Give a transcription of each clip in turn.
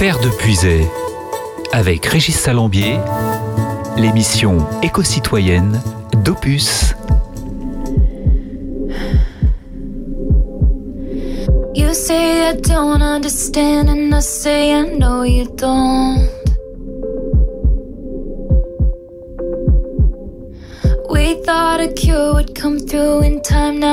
Terre de Puisay, avec Régis Salambier, l'émission éco-citoyenne d'Opus. You say I don't understand, and I say I know you don't. We thought a cure would come through in time now.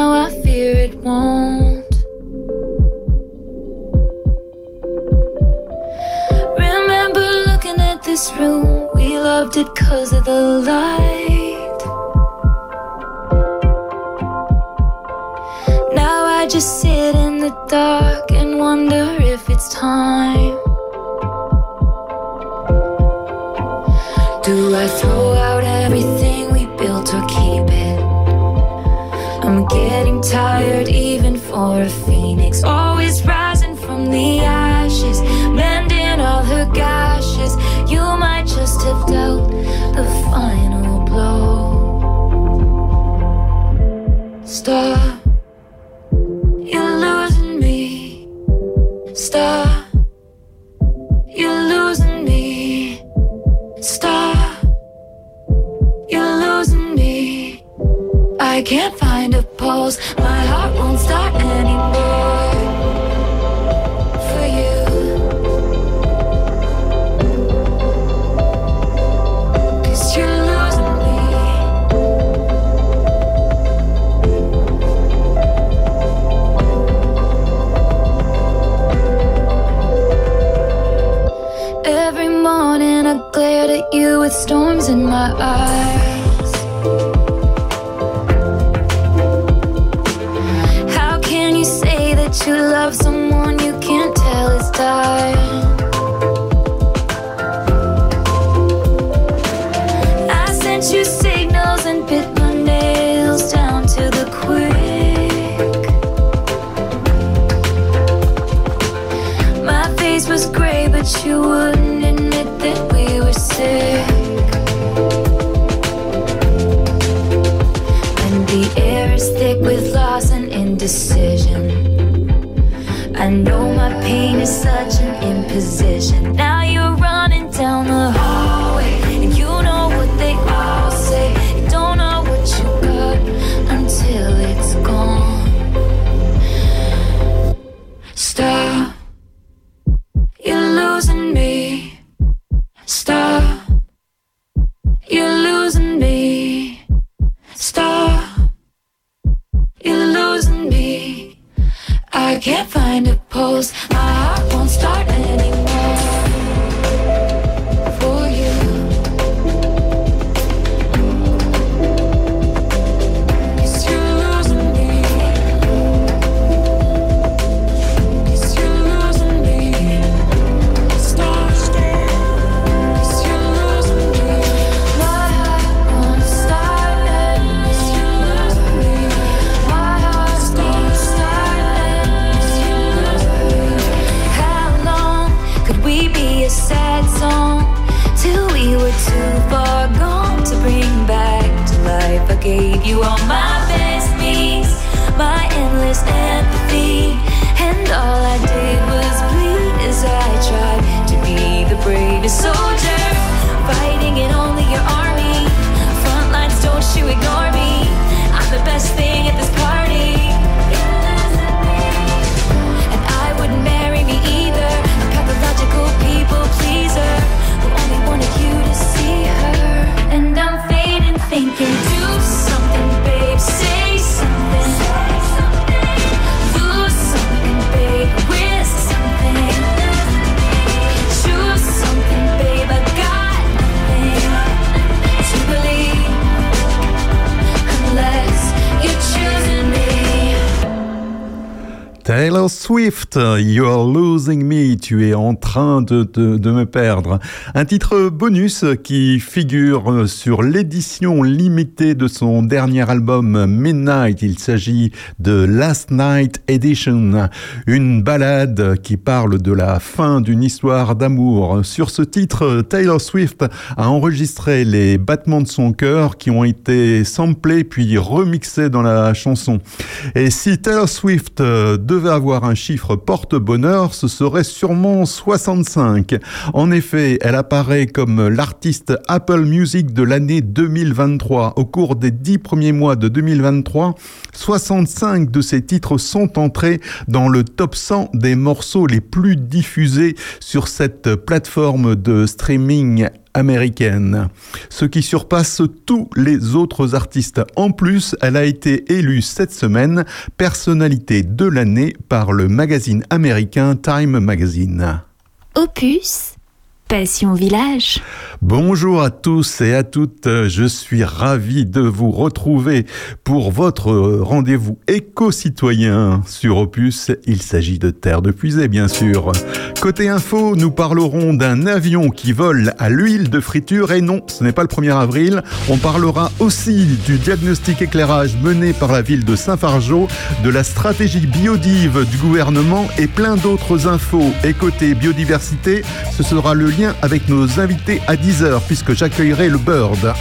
Swift, You're Losing Me, tu es en train de, de, de me perdre. Un titre bonus qui figure sur l'édition limitée de son dernier album Midnight. Il s'agit de Last Night Edition, une ballade qui parle de la fin d'une histoire d'amour. Sur ce titre, Taylor Swift a enregistré les battements de son cœur qui ont été samplés puis remixés dans la chanson. Et si Taylor Swift devait avoir un chiffre porte-bonheur, ce serait sûrement 65. En effet, elle apparaît comme l'artiste Apple Music de l'année 2023. Au cours des dix premiers mois de 2023, 65 de ses titres sont entrés dans le top 100 des morceaux les plus diffusés sur cette plateforme de streaming américaine, ce qui surpasse tous les autres artistes. En plus, elle a été élue cette semaine personnalité de l'année par le magazine américain Time Magazine. Opus, Passion Village. Bonjour à tous et à toutes, je suis ravi de vous retrouver pour votre rendez-vous éco-citoyen sur Opus. Il s'agit de Terre de Puisée, bien sûr. Côté info, nous parlerons d'un avion qui vole à l'huile de friture et non, ce n'est pas le 1er avril. On parlera aussi du diagnostic éclairage mené par la ville de Saint-Fargeau, de la stratégie biodive du gouvernement et plein d'autres infos. Et côté biodiversité, ce sera le avec nos invités à 10h puisque j'accueillerai le Bird.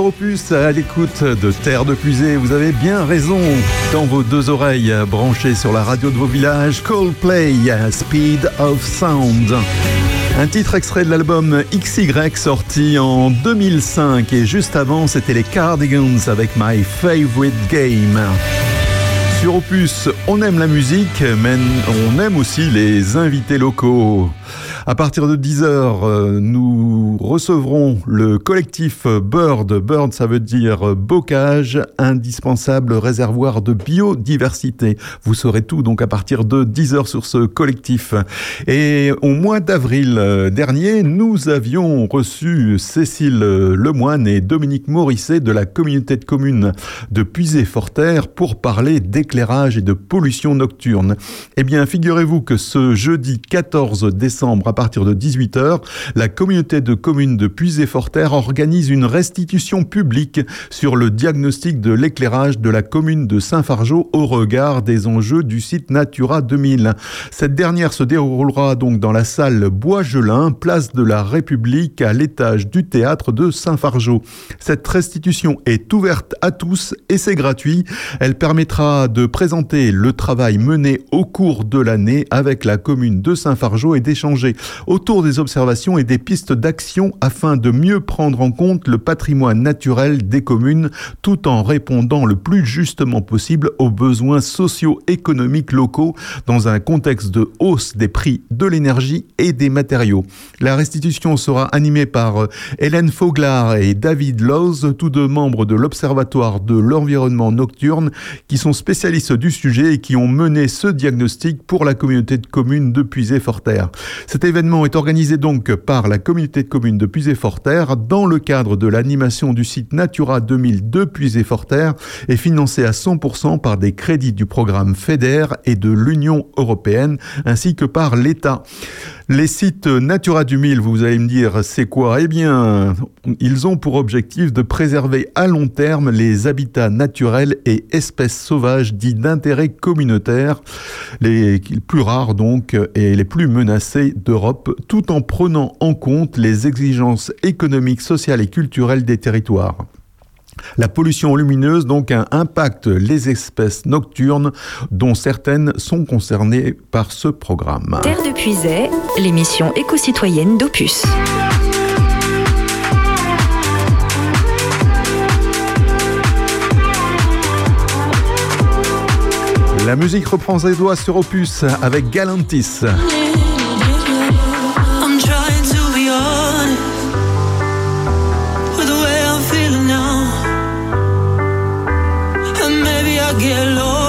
Sur Opus à l'écoute de Terre de Puisée. Vous avez bien raison. Dans vos deux oreilles branchées sur la radio de vos villages, Coldplay, Speed of Sound. Un titre extrait de l'album XY sorti en 2005 et juste avant c'était les Cardigans avec My Favorite Game. Sur Opus, on aime la musique, mais on aime aussi les invités locaux. À partir de 10h, euh, nous recevrons le collectif Bird. Bird, ça veut dire bocage, indispensable réservoir de biodiversité. Vous saurez tout donc à partir de 10h sur ce collectif. Et au mois d'avril euh, dernier, nous avions reçu Cécile Lemoine et Dominique Morisset de la communauté de communes de Puisé-Forterre pour parler d'éclairage et de pollution nocturne. Eh bien, figurez-vous que ce jeudi 14 décembre à partir de 18h, la communauté de communes de Puisé-Forterre organise une restitution publique sur le diagnostic de l'éclairage de la commune de Saint-Fargeau au regard des enjeux du site Natura 2000. Cette dernière se déroulera donc dans la salle Bois-Gelin, place de la République, à l'étage du théâtre de Saint-Fargeau. Cette restitution est ouverte à tous et c'est gratuit. Elle permettra de présenter le travail mené au cours de l'année avec la commune de Saint-Fargeau et d'échanger autour des observations et des pistes d'action afin de mieux prendre en compte le patrimoine naturel des communes tout en répondant le plus justement possible aux besoins socio-économiques locaux dans un contexte de hausse des prix de l'énergie et des matériaux. La restitution sera animée par euh, Hélène Foglar et David Lowe, tous deux membres de l'Observatoire de l'environnement nocturne qui sont spécialistes du sujet et qui ont mené ce diagnostic pour la communauté de communes de Puisé-Forterre. Cet événement est organisé donc par la communauté de communes de Puisé-Forterre dans le cadre de l'animation du site Natura 2000 de Puisé-Forterre et financé à 100% par des crédits du programme FEDER et de l'Union européenne ainsi que par l'État. Les sites Natura 2000, vous allez me dire, c'est quoi? Eh bien, ils ont pour objectif de préserver à long terme les habitats naturels et espèces sauvages dits d'intérêt communautaire, les plus rares donc et les plus menacés d'Europe, tout en prenant en compte les exigences économiques, sociales et culturelles des territoires. La pollution lumineuse donc impacte les espèces nocturnes dont certaines sont concernées par ce programme. Terre de Puisay, l'émission éco-citoyenne d'Opus. La musique reprend ses doigts sur Opus avec Galantis. get lost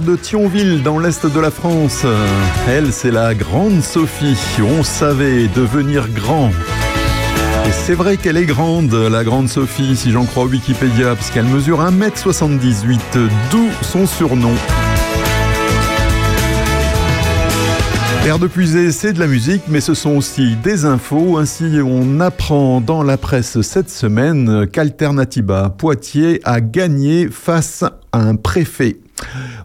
De Thionville, dans l'est de la France. Elle, c'est la grande Sophie. On savait devenir grand. Et c'est vrai qu'elle est grande, la grande Sophie, si j'en crois Wikipédia, puisqu'elle mesure 1m78, d'où son surnom. L'air de puiser, c'est de la musique, mais ce sont aussi des infos. Ainsi, on apprend dans la presse cette semaine qu'Alternativa Poitiers a gagné face à un préfet.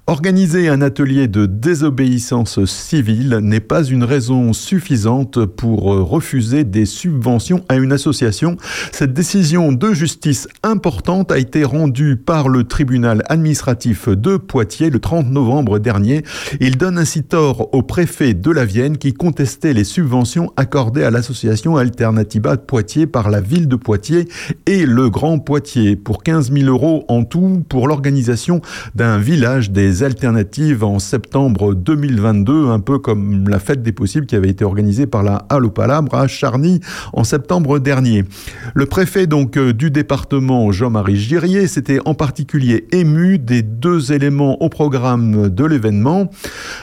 Organiser un atelier de désobéissance civile n'est pas une raison suffisante pour refuser des subventions à une association. Cette décision de justice importante a été rendue par le tribunal administratif de Poitiers le 30 novembre dernier. Il donne ainsi tort au préfet de la Vienne qui contestait les subventions accordées à l'association Alternativa de Poitiers par la ville de Poitiers et le Grand Poitiers pour 15 000 euros en tout pour l'organisation d'un village des alternatives en septembre 2022, un peu comme la fête des possibles qui avait été organisée par la Halle à Charny en septembre dernier. Le préfet donc euh, du département, Jean-Marie Girier, s'était en particulier ému des deux éléments au programme de l'événement,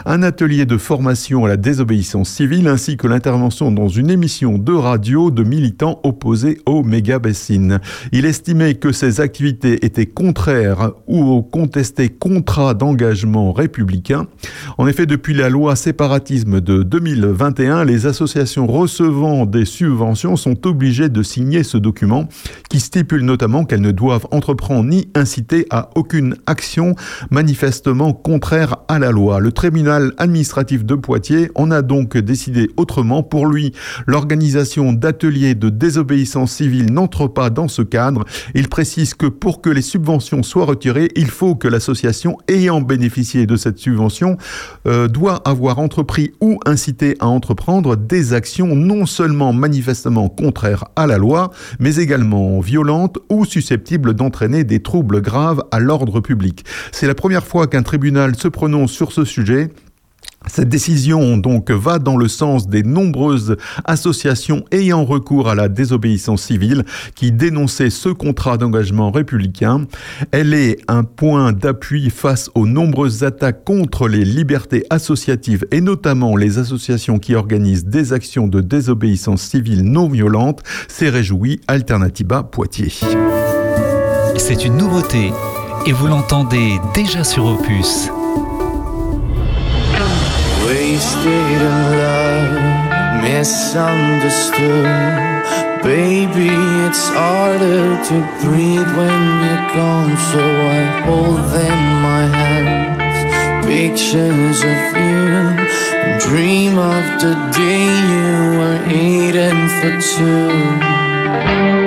un atelier de formation à la désobéissance civile ainsi que l'intervention dans une émission de radio de militants opposés aux méga-bassines. Il estimait que ces activités étaient contraires ou contestées contre contrat d'engagement républicain. En effet, depuis la loi séparatisme de 2021, les associations recevant des subventions sont obligées de signer ce document qui stipule notamment qu'elles ne doivent entreprendre ni inciter à aucune action manifestement contraire à la loi. Le tribunal administratif de Poitiers en a donc décidé autrement. Pour lui, l'organisation d'ateliers de désobéissance civile n'entre pas dans ce cadre. Il précise que pour que les subventions soient retirées, il faut que l'association ayant bénéficié de cette subvention euh, doit avoir entrepris ou incité à entreprendre des actions non seulement manifestement contraires à la loi, mais également violentes ou susceptibles d'entraîner des troubles graves à l'ordre public. C'est la première fois qu'un tribunal se prononce sur ce sujet. Cette décision donc va dans le sens des nombreuses associations ayant recours à la désobéissance civile qui dénonçaient ce contrat d'engagement républicain. Elle est un point d'appui face aux nombreuses attaques contre les libertés associatives et notamment les associations qui organisent des actions de désobéissance civile non violente, s'est réjoui Alternativa Poitiers. C'est une nouveauté et vous l'entendez déjà sur Opus. In love, misunderstood. Baby, it's harder to breathe when you're gone, so I hold in my hands pictures of you. And dream of the day you were eating for two.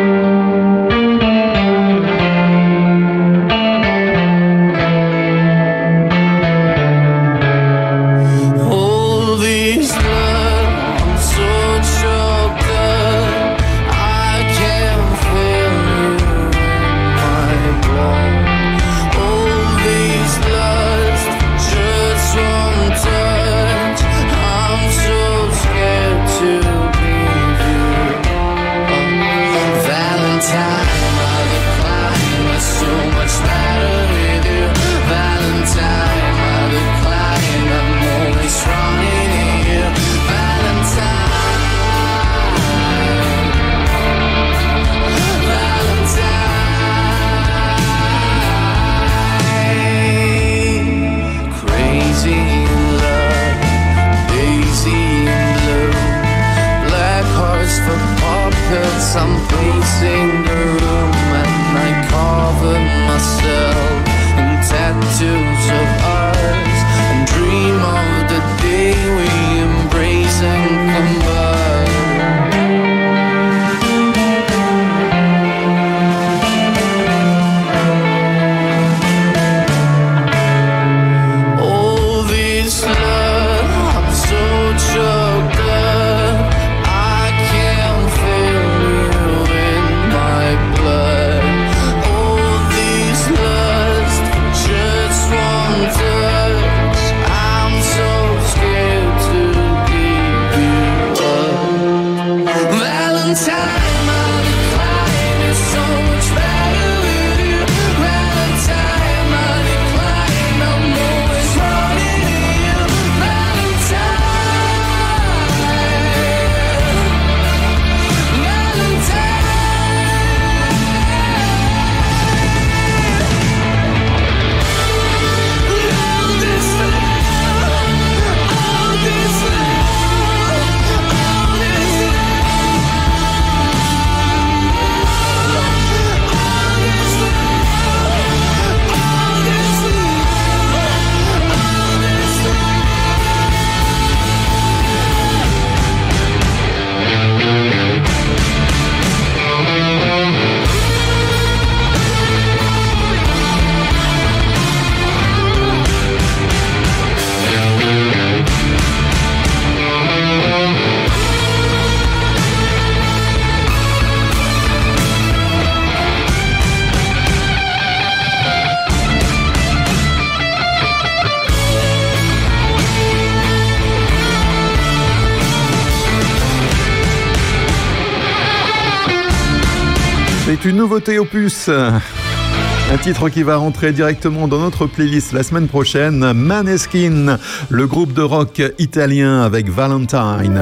Opus. Un titre qui va rentrer directement dans notre playlist la semaine prochaine. Maneskin, le groupe de rock italien avec Valentine.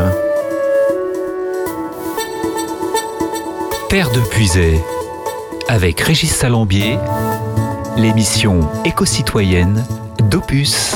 Terre de Puisay, avec Régis Salambier, l'émission éco-citoyenne d'Opus.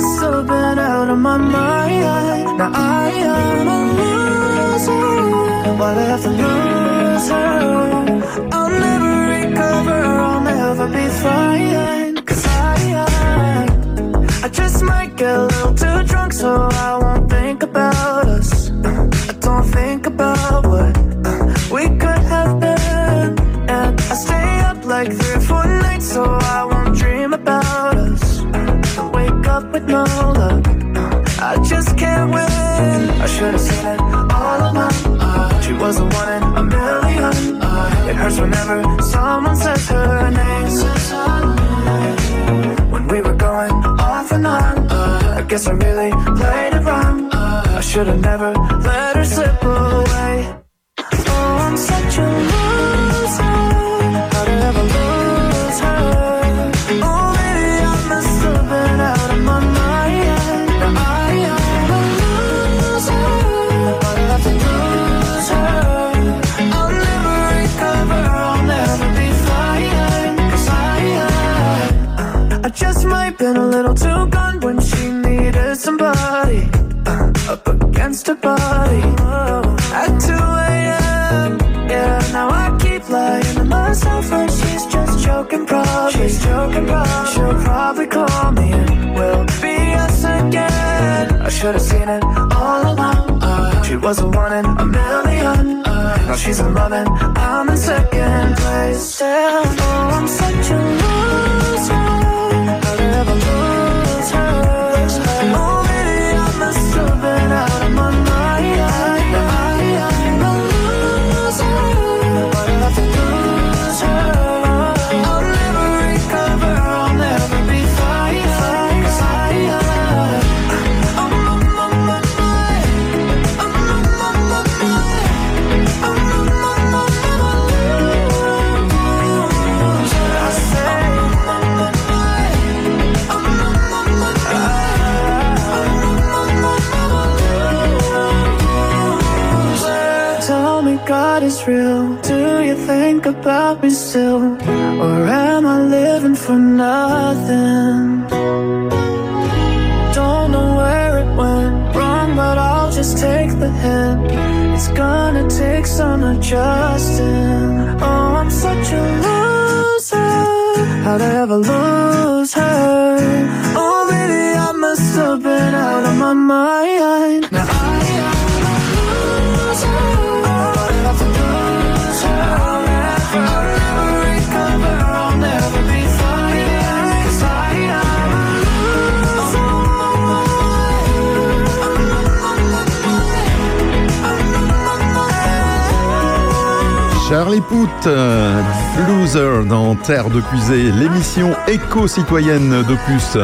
I must been out of my mind. Now I am a loser. Why'd I have to lose her? I'll never recover. I'll never be fine. Cause I, I, I just might get a little too drunk, so I won't think about us. I don't think about what we could should have it all. Uh, she was the one in a million. It hurts whenever someone says her name. When we were going off and on, I guess I really played it wrong. I should have never let her slip away. Little too gone when she needed somebody uh, up against her body. At 2 a.m. Yeah, now I keep lying to myself like she's just joking, probably. She's joking, probably. She'll probably call me and we'll be us again. I should have seen it all along. Uh, she was the one in a million. Uh, now she's love and I'm in second place. Oh, I'm such a about me still? Or am I living for nothing? Don't know where it went wrong, but I'll just take the hint. It's gonna take some adjusting. Oh, I'm such a loser. How'd I ever lose Charlie Pout, euh, Loser dans Terre de Puisée, l'émission éco-citoyenne d'Opus.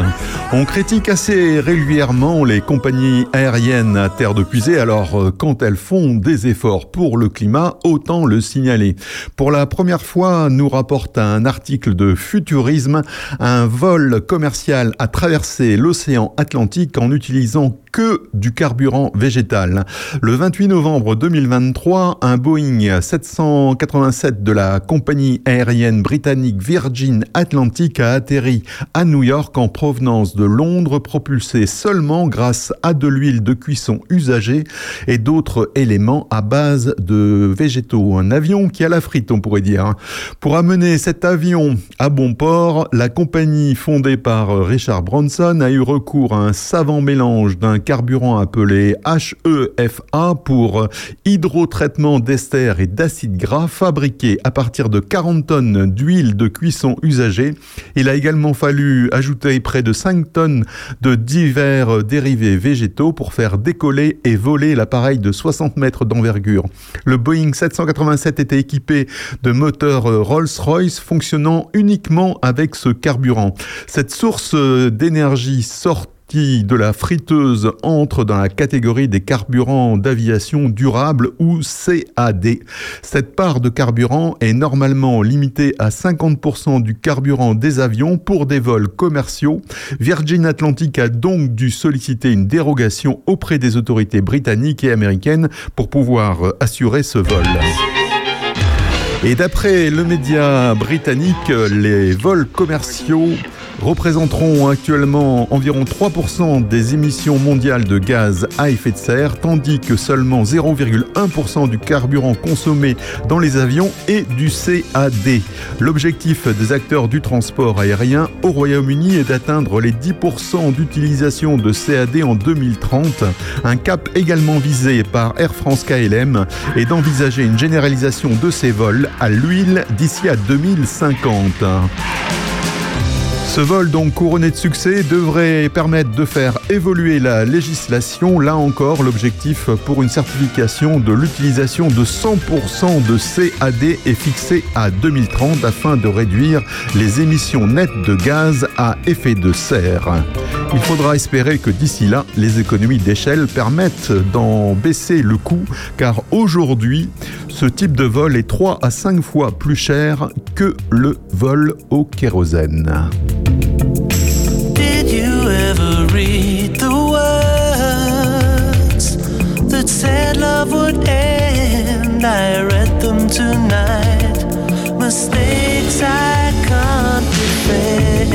On critique assez régulièrement les compagnies aériennes à Terre de Puisée, alors euh, quand elles font des efforts pour le climat, autant le signaler. Pour la première fois, nous rapporte un article de Futurisme, un vol commercial a traversé l'océan Atlantique en utilisant que du carburant végétal. Le 28 novembre 2023, un Boeing 787 de la compagnie aérienne britannique Virgin Atlantic a atterri à New York en provenance de Londres, propulsé seulement grâce à de l'huile de cuisson usagée et d'autres éléments à base de végétaux. Un avion qui a la frite, on pourrait dire. Pour amener cet avion à bon port, la compagnie fondée par Richard Branson a eu recours à un savant mélange d'un carburant appelé HEFA pour hydrotraitement d'ester et d'acide gras fabriqué à partir de 40 tonnes d'huile de cuisson usagée. Il a également fallu ajouter près de 5 tonnes de divers dérivés végétaux pour faire décoller et voler l'appareil de 60 mètres d'envergure. Le Boeing 787 était équipé de moteurs Rolls-Royce fonctionnant uniquement avec ce carburant. Cette source d'énergie sort sortie de la friteuse entre dans la catégorie des carburants d'aviation durable ou CAD. Cette part de carburant est normalement limitée à 50% du carburant des avions pour des vols commerciaux. Virgin Atlantic a donc dû solliciter une dérogation auprès des autorités britanniques et américaines pour pouvoir assurer ce vol. Et d'après le média britannique, les vols commerciaux représenteront actuellement environ 3% des émissions mondiales de gaz à effet de serre, tandis que seulement 0,1% du carburant consommé dans les avions est du CAD. L'objectif des acteurs du transport aérien au Royaume-Uni est d'atteindre les 10% d'utilisation de CAD en 2030, un cap également visé par Air France KLM et d'envisager une généralisation de ces vols à l'huile d'ici à 2050. Ce vol, donc couronné de succès, devrait permettre de faire évoluer la législation. Là encore, l'objectif pour une certification de l'utilisation de 100% de CAD est fixé à 2030 afin de réduire les émissions nettes de gaz à effet de serre. Il faudra espérer que d'ici là, les économies d'échelle permettent d'en baisser le coût, car aujourd'hui, ce type de vol est 3 à 5 fois plus cher que le vol au kérosène. Read the words that said love would end? I read them tonight. Mistakes I can't defend.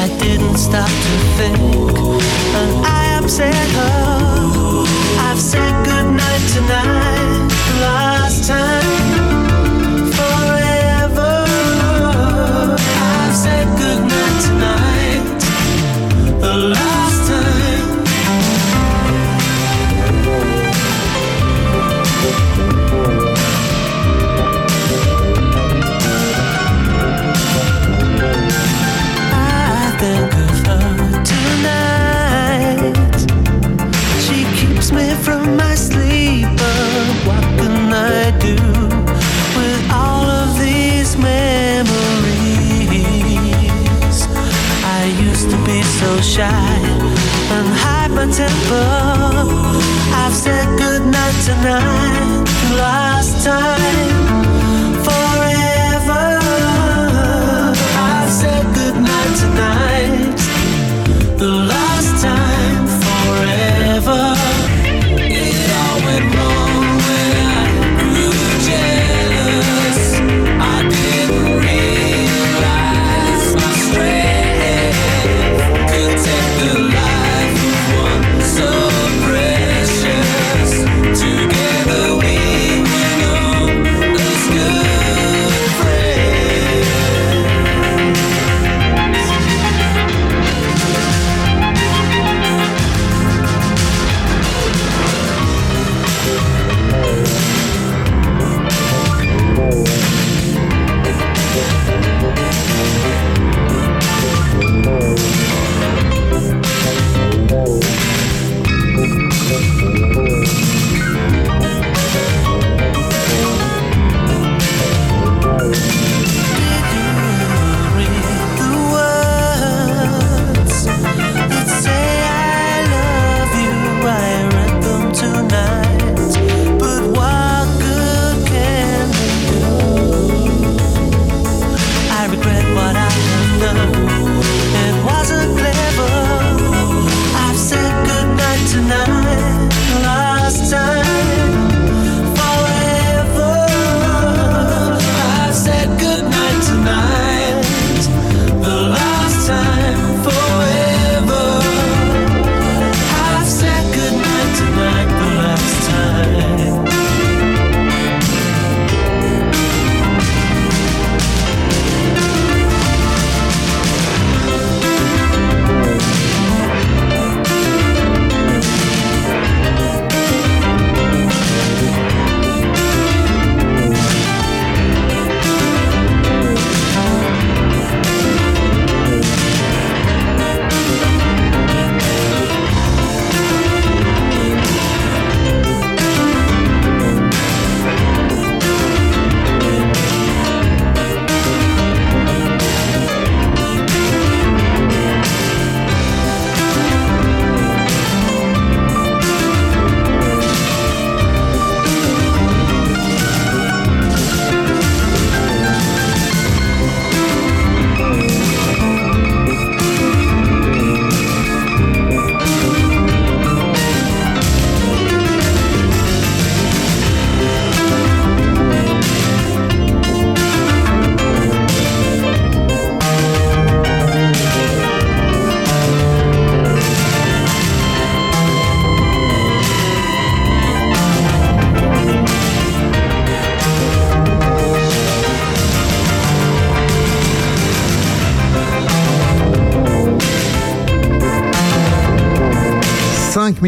I didn't stop to think, and I upset her. I've said goodnight tonight, shy and hide my temper. I've said goodnight tonight, last time.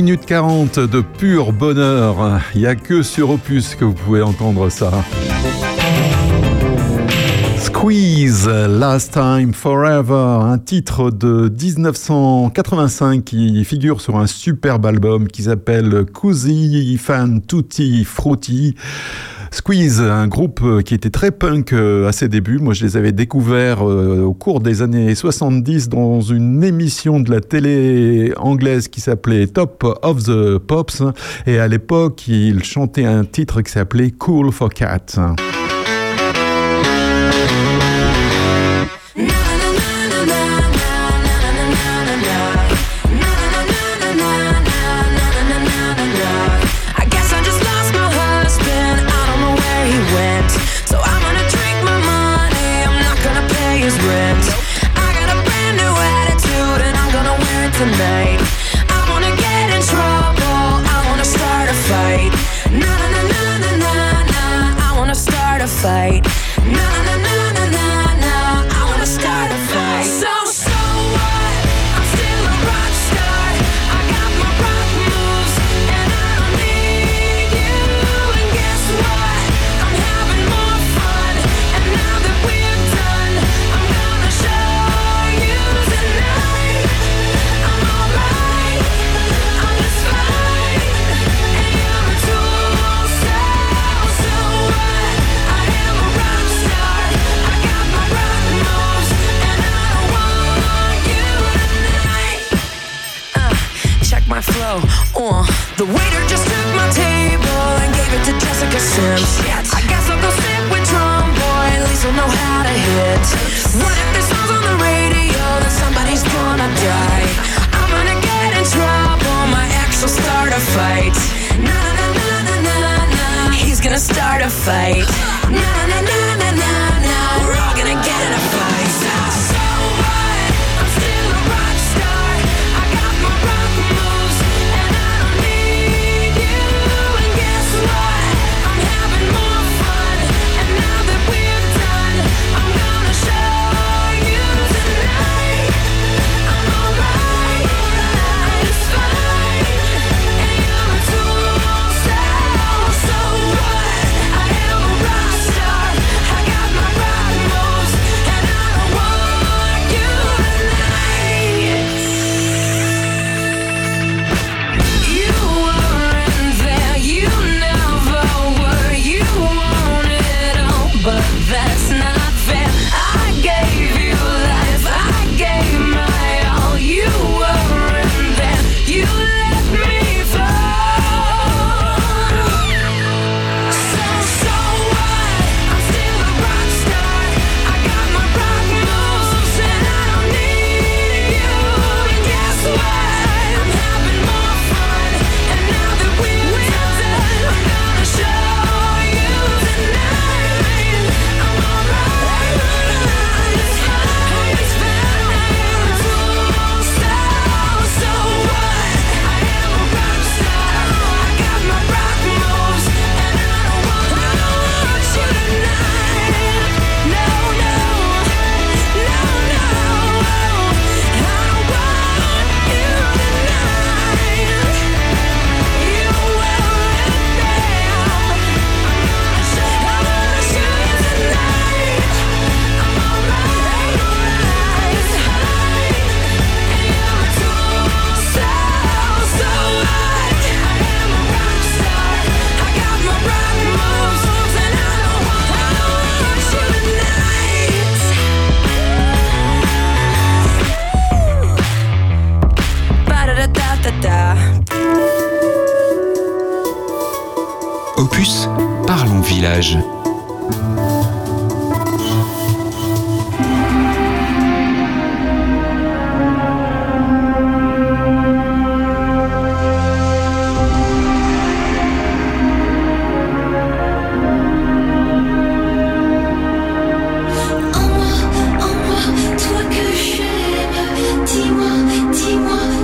minutes 40 de pur bonheur. Il n'y a que sur Opus que vous pouvez entendre ça. Squeeze, Last Time Forever, un titre de 1985 qui figure sur un superbe album qui s'appelle Cousy Fan Tutti Frutti. Squeeze, un groupe euh, qui était très punk euh, à ses débuts. Moi, je les avais découverts euh, au cours des années 70 dans une émission de la télé anglaise qui s'appelait Top of the Pops. Et à l'époque, ils chantaient un titre qui s'appelait Cool for Cats. fight. start a fight. Na na na. 寂寞寂寞。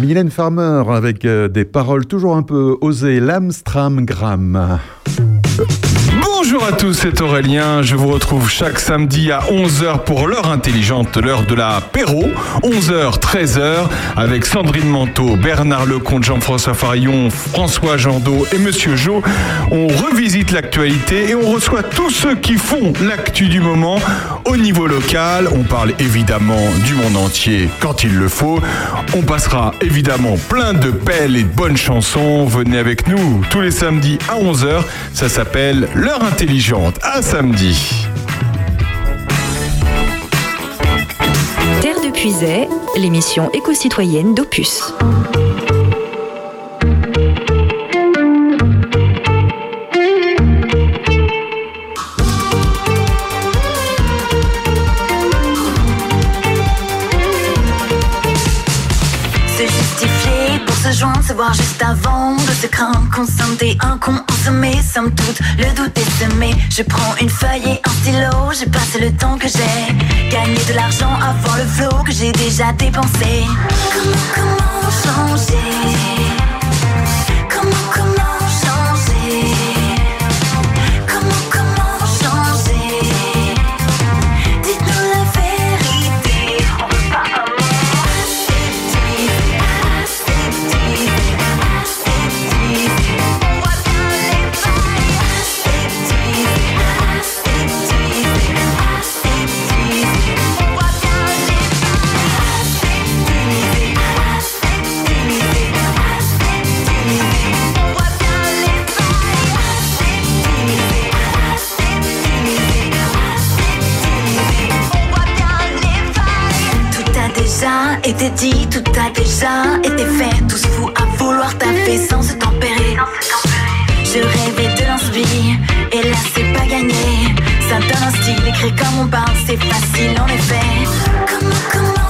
Mylène Farmer avec euh, des paroles toujours un peu osées, l'Amstramgram. Bonjour à tous, c'est Aurélien. Je vous retrouve chaque samedi à 11h pour l'heure intelligente, l'heure de l'apéro. 11h, 13h, avec Sandrine Manteau, Bernard Lecomte, Jean-François Farillon, François Jandot et Monsieur Jo. On revisite l'actualité et on reçoit tous ceux qui font l'actu du moment au niveau local. On parle évidemment du monde entier quand il le faut. On passera évidemment plein de belles et de bonnes chansons. Venez avec nous tous les samedis à 11h. Ça s'appelle L'heure intelligente. À samedi. Terre de Puisay, l'émission éco-citoyenne d'Opus. Se justifier pour se joindre, se voir juste avant se consenter un somme toute, le doute est semé. Je prends une feuille et un stylo, j'ai passé le temps que j'ai gagné de l'argent avant le flot que j'ai déjà dépensé. Comment, comment changer? Dit, tout a déjà été fait. Tous fous à vouloir taper sans se tempérer. Je rêvais de l'inspire, et là c'est pas gagné. Ça donne un style écrit comme on parle, c'est facile en effet. Comment, comment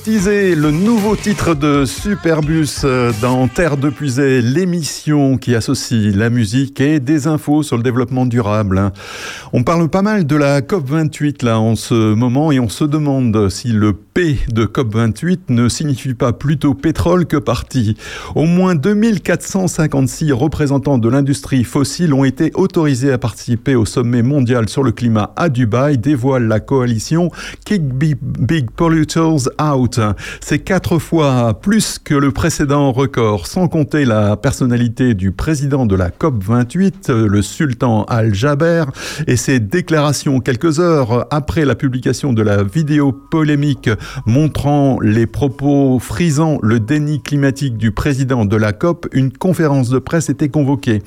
Aseptisé, le nouveau titre de Superbus euh, dans Terre de Puisay, l'émission qui associe la musique et des infos sur le développement durable. hein. On parle pas mal de la COP28 là en ce moment et on se demande si le P de COP28 ne signifie pas plutôt pétrole que parti. Au moins 2456 représentants de l'industrie fossile ont été autorisés à participer au sommet mondial sur le climat à Dubaï, dévoile la coalition Kick Big Polluters Out. C'est quatre fois plus que le précédent record, sans compter la personnalité du président de la COP28, le sultan Al-Jaber, et ses déclarations quelques heures après la publication de la vidéo polémique montrant les propos frisant le déni climatique du président de la COP, une conférence de presse était convoquée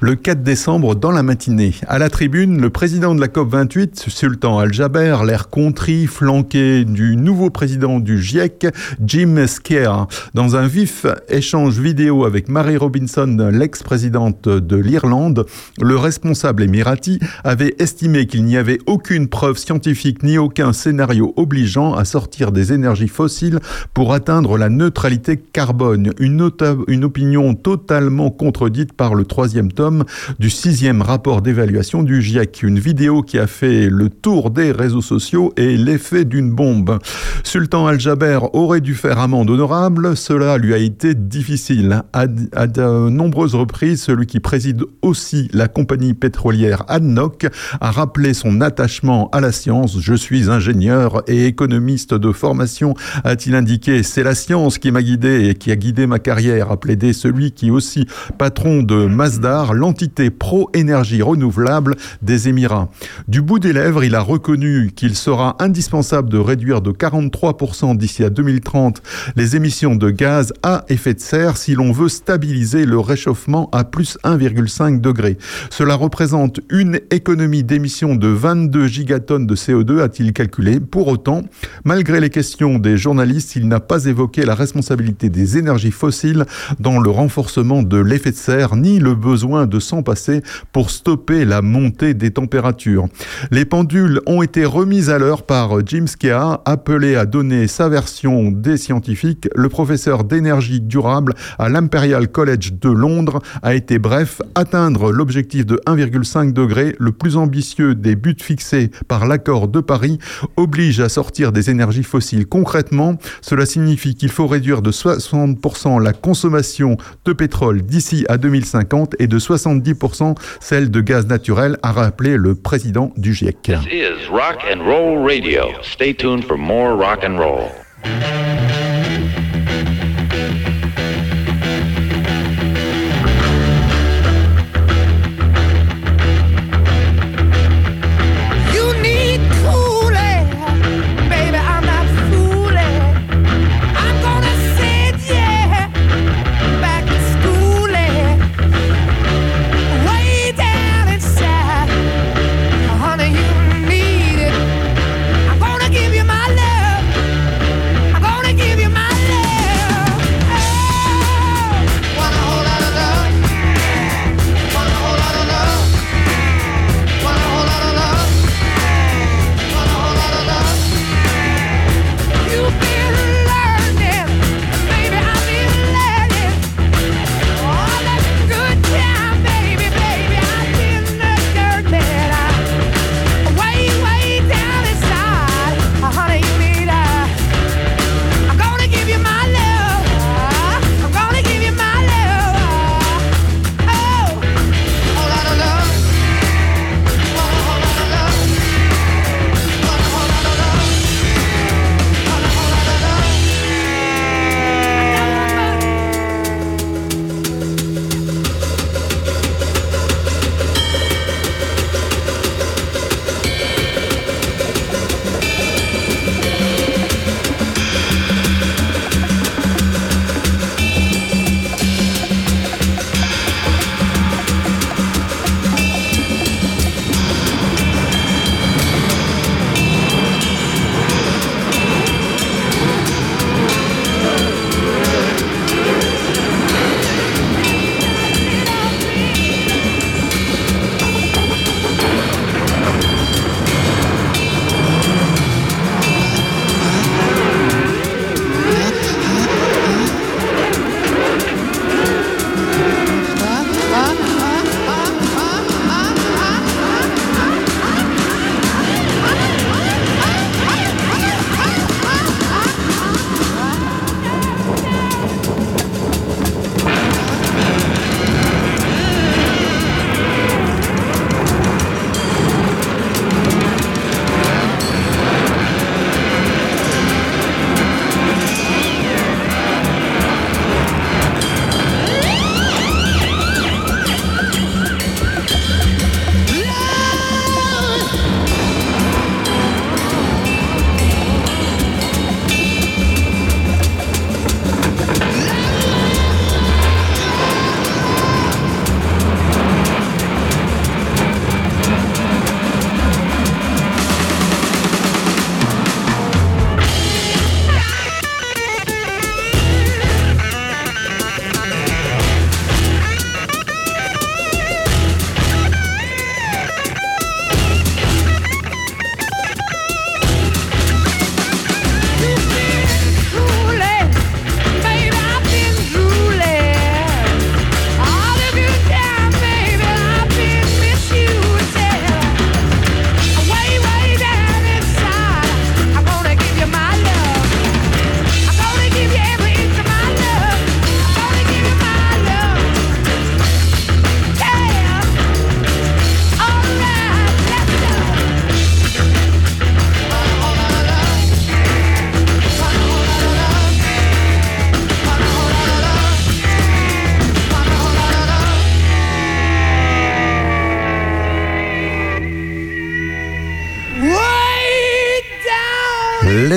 le 4 décembre dans la matinée. À la tribune, le président de la COP28, Sultan Al-Jaber, l'air contrit, flanqué du nouveau président président du GIEC, Jim Scare. Dans un vif échange vidéo avec Mary Robinson, l'ex-présidente de l'Irlande, le responsable émirati avait estimé qu'il n'y avait aucune preuve scientifique ni aucun scénario obligeant à sortir des énergies fossiles pour atteindre la neutralité carbone. Une, une opinion totalement contredite par le troisième tome du sixième rapport d'évaluation du GIEC. Une vidéo qui a fait le tour des réseaux sociaux et l'effet d'une bombe. Sultan Al-Jaber aurait dû faire amende honorable. Cela lui a été difficile. À de nombreuses reprises, celui qui préside aussi la compagnie pétrolière ADNOC a rappelé son attachement à la science. Je suis ingénieur et économiste de formation, a-t-il indiqué. C'est la science qui m'a guidé et qui a guidé ma carrière, a plaidé celui qui est aussi patron de Masdar, l'entité pro-énergie renouvelable des Émirats. Du bout des lèvres, il a reconnu qu'il sera indispensable de réduire de 43% d'ici à 2030 les émissions de gaz à effet de serre si l'on veut stabiliser le réchauffement à plus 1,5 degré. Cela représente une économie d'émissions de 22 gigatonnes de CO2, a-t-il calculé. Pour autant, malgré les questions des journalistes, il n'a pas évoqué la responsabilité des énergies fossiles dans le renforcement de l'effet de serre, ni le besoin de s'en passer pour stopper la montée des températures. Les pendules ont été remises à l'heure par Jim Skea, appelé à donner sa version des scientifiques. Le professeur d'énergie durable à l'Imperial College de Londres a été bref, atteindre l'objectif de 1,5 degré, le plus ambitieux des buts fixés par l'accord de Paris, oblige à sortir des énergies fossiles. Concrètement, cela signifie qu'il faut réduire de 60% la consommation de pétrole d'ici à 2050 et de 70% celle de gaz naturel, a rappelé le président du GIEC. You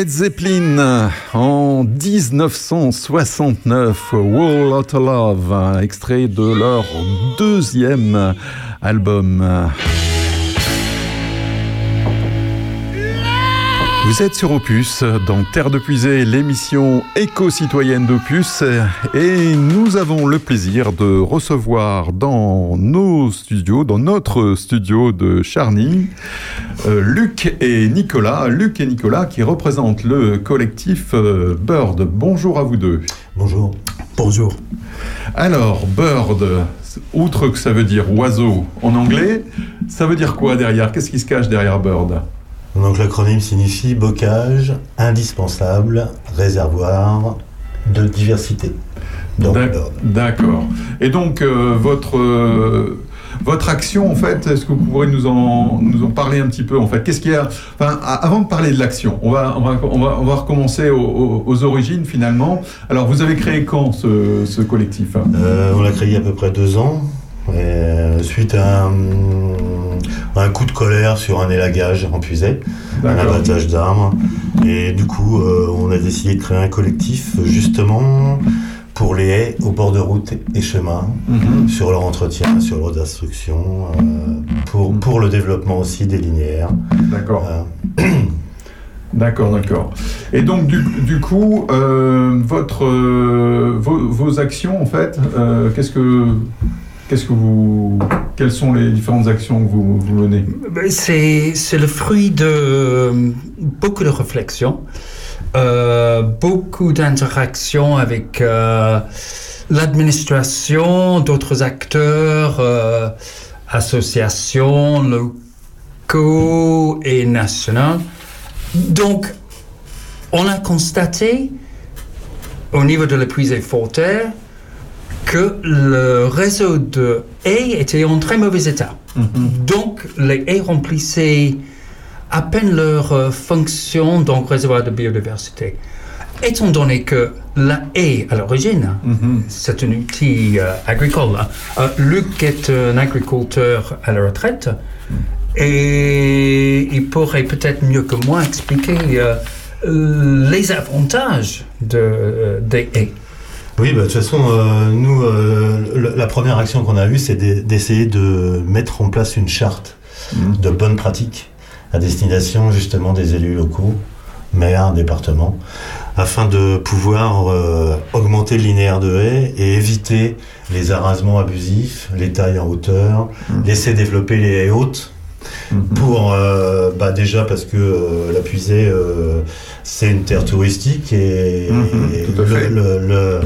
Zeppelin en 1969, Wall of Love, extrait de leur deuxième album. Vous êtes sur Opus, dans Terre de Puisée, l'émission éco-citoyenne d'Opus, et nous avons le plaisir de recevoir dans nos studios, dans notre studio de Charny, Luc et Nicolas. Luc et Nicolas qui représentent le collectif euh, Bird. Bonjour à vous deux. Bonjour. Bonjour. Alors, Bird, outre que ça veut dire oiseau en anglais, ça veut dire quoi derrière? Qu'est-ce qui se cache derrière Bird? Donc l'acronyme signifie bocage indispensable, réservoir de diversité. D'accord. Et donc, euh, votre, euh, votre action, en fait, est-ce que vous pourrez nous en, nous en parler un petit peu, en fait? Qu'est-ce qu'il y a? Enfin, Avant de parler de l'action, on va, on, va, on, va, on va recommencer aux, aux- origines, finalement. Alors, vous avez créé quand ce, ce collectif? Euh, on l'a créé il y a à peu près deux ans, et, suite à un, un coup de colère sur un élagage en puisée, un abattage d'arbres. Et du coup, euh, on a décidé de créer un collectif justement pour les haies au bord de route et chemins, Mhm. sur leur entretien, sur leur destruction, euh, pour, pour le développement aussi des linéaires. D'accord. Euh, D'accord, d'accord. Et donc, du, du coup, euh, votre, euh, vos, vos actions, en fait, euh, qu'est-ce que. Qu'est-ce que vous, quelles sont les différentes actions que vous, vous menez? C'est c'est le fruit de beaucoup de réflexions, euh, beaucoup d'interactions avec euh, l'administration, d'autres acteurs, euh, associations locaux et nationales. Donc, on a constaté au niveau de l'épuisé Forterre que le réseau de haies était en très mauvais état. Donc, les haies remplissaient à peine leur euh, fonction donc réservoir de biodiversité. Étant donné que la haie, à l'origine, c'est un outil euh, agricole. hein. Euh, Luc est un agriculteur à la retraite et il pourrait peut-être mieux que moi expliquer euh, les avantages de, des haies. Oui, bah, de toute façon, euh, nous, euh, la première action qu'on a eue, c'est d'e- d'essayer de mettre en place une charte de bonnes pratiques à destination justement des élus locaux, maires, départements, afin de pouvoir euh, augmenter le linéaire de haies et éviter les arasements abusifs, les tailles en hauteur, laisser développer les haies hautes. Pour euh, bah déjà parce que euh, la puisée euh, c'est une terre touristique et, euh,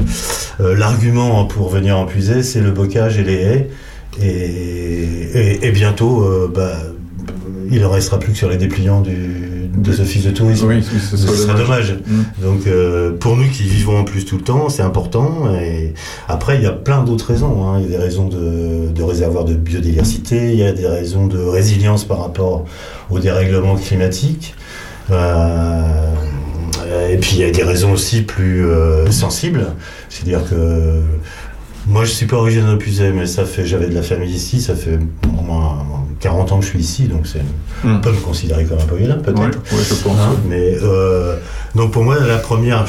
l'argument pour venir en puisée c'est le bocage et les haies. Et, et, et bientôt bah, il ne restera plus que sur les dépliants du, des offices de tourisme. Oui, ce- serait dommage. Mm. Donc euh, pour nous qui vivons en plus tout le temps, c'est important. Et après, il y a plein d'autres raisons. hein. Il y a des raisons de, de réservoir de biodiversité, il y a des raisons de résilience par rapport au dérèglement climatique. Euh, et puis il y a des raisons aussi plus euh, sensibles. C'est-à-dire que moi je suis pas originaire de Puisay, mais ça fait j'avais de la famille ici, ça fait au moins 40 ans que je suis ici, donc c'est on peut me considérer comme un polylan peut-être. Ouais, ouais, je pense. Hein, mais euh, donc pour moi la première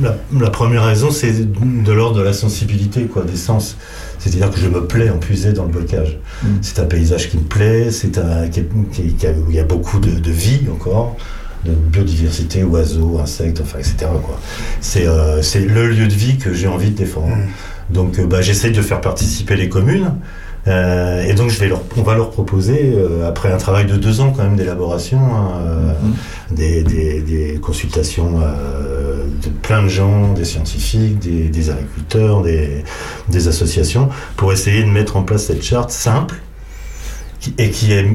la, la première raison c'est de l'ordre de la sensibilité quoi des sens c'est-à-dire que je me plais en puiser dans le bocage Mm. c'est un paysage qui me plaît c'est un qui, qui- où il y a beaucoup de, de vie encore de biodiversité oiseaux insectes enfin etc quoi c'est euh, c'est le lieu de vie que j'ai envie de défendre donc euh, bah, j'essaye de faire participer les communes euh, et donc je vais leur, on va leur proposer, euh, après un travail de deux ans quand même d'élaboration, hein, euh, des, des- des consultations de plein de gens, des scientifiques, des, des agriculteurs, des, associations, pour essayer de mettre en place cette charte simple qui, et qui, est,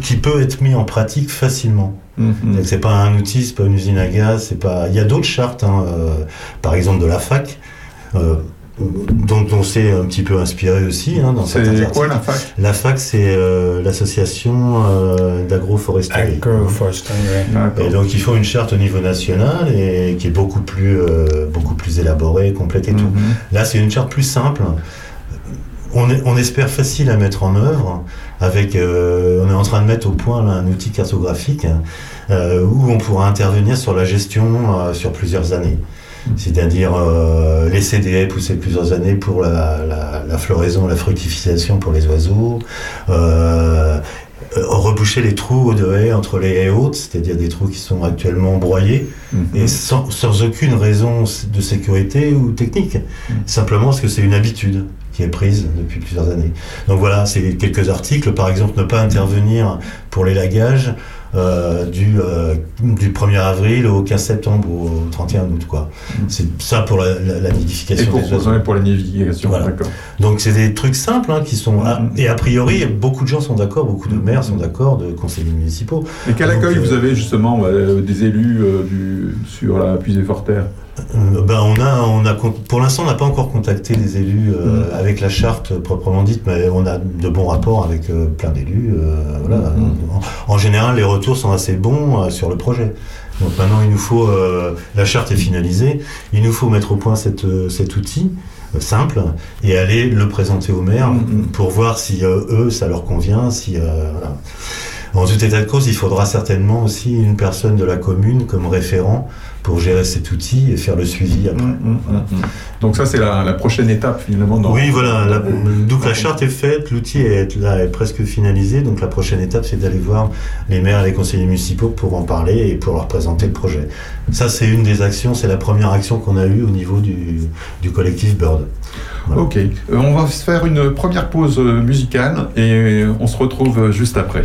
qui peut être mis en pratique facilement. Mhm. Donc, C'est pas un outil, c'est pas une usine à gaz, c'est pas. Il y a d'autres chartes, hein, par exemple de la fac, euh, dont on s'est un petit peu inspiré aussi hein, dans C'est quoi la fac? La fac, c'est euh, l'association euh, d'agroforesterie. Agroforesterie, Et donc il faut une charte au niveau national et qui est beaucoup plus, euh, beaucoup plus élaborée, complète et tout. Mhm. Là, c'est une charte plus simple on, est- on espère facile à mettre en œuvre. Avec, euh, on est en train de mettre au point là, un outil cartographique euh, où on pourra intervenir sur la gestion euh, sur plusieurs années. C'est-à-dire euh, laisser des haies pousser plusieurs années pour la, la- la floraison, la fructification pour les oiseaux, euh, euh, reboucher les trous de haies entre les haies hautes, c'est-à-dire des trous qui sont actuellement broyés, et sans, sans aucune raison de sécurité ou technique, simplement parce que c'est une habitude qui est prise depuis plusieurs années. Donc voilà, c'est quelques articles, par exemple, ne pas intervenir pour les lagages euh, du, euh, du 1er avril au 15 septembre ou au 31 août. quoi. C'est ça pour la, la- la nidification Et pour, des oiseaux. pour la Voilà. d'accord. Donc c'est des trucs simples hein, qui sont... ah, et a priori, beaucoup de gens sont d'accord, beaucoup de maires sont d'accord, de conseillers municipaux. Et quel accueil euh, vous avez justement des élus du, sur la puisée Forterre? Euh, ben on a, on a, pour l'instant, on n'a pas encore contacté les élus euh, avec la charte proprement dite, mais on a de bons rapports avec euh, plein d'élus. voilà. en, en général, les retours sont assez bons sur le projet. Donc maintenant, il nous faut, la charte est finalisée, il nous faut mettre au point cette, cet outil simple et aller le présenter aux maires pour voir si eux, ça leur convient, si voilà. En tout état de cause, il faudra certainement aussi une personne de la commune comme référent pour gérer cet outil et faire le suivi après. Donc ça, c'est la, la prochaine étape finalement. Dans... Oui, voilà. la- donc la charte est faite, l'outil est là, est presque finalisé. Donc la prochaine étape, c'est d'aller voir les maires et les conseillers municipaux pour en parler et pour leur présenter le projet. Ça, c'est une des actions, c'est la première action qu'on a eue au niveau du, du collectif Bird. Ok, Euh, on va se faire une première pause musicale et on se retrouve juste après.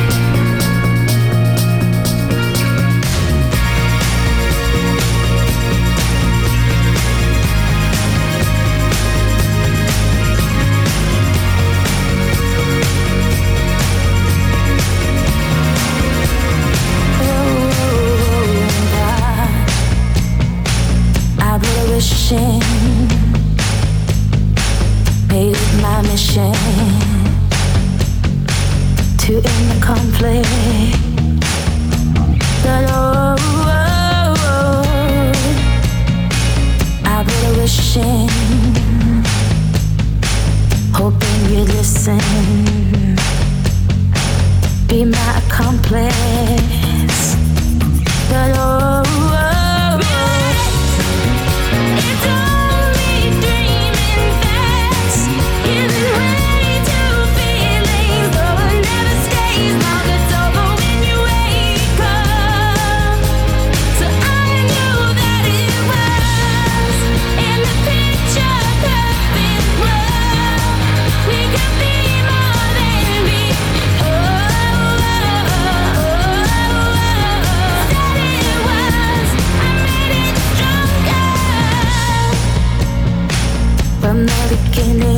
Beginning,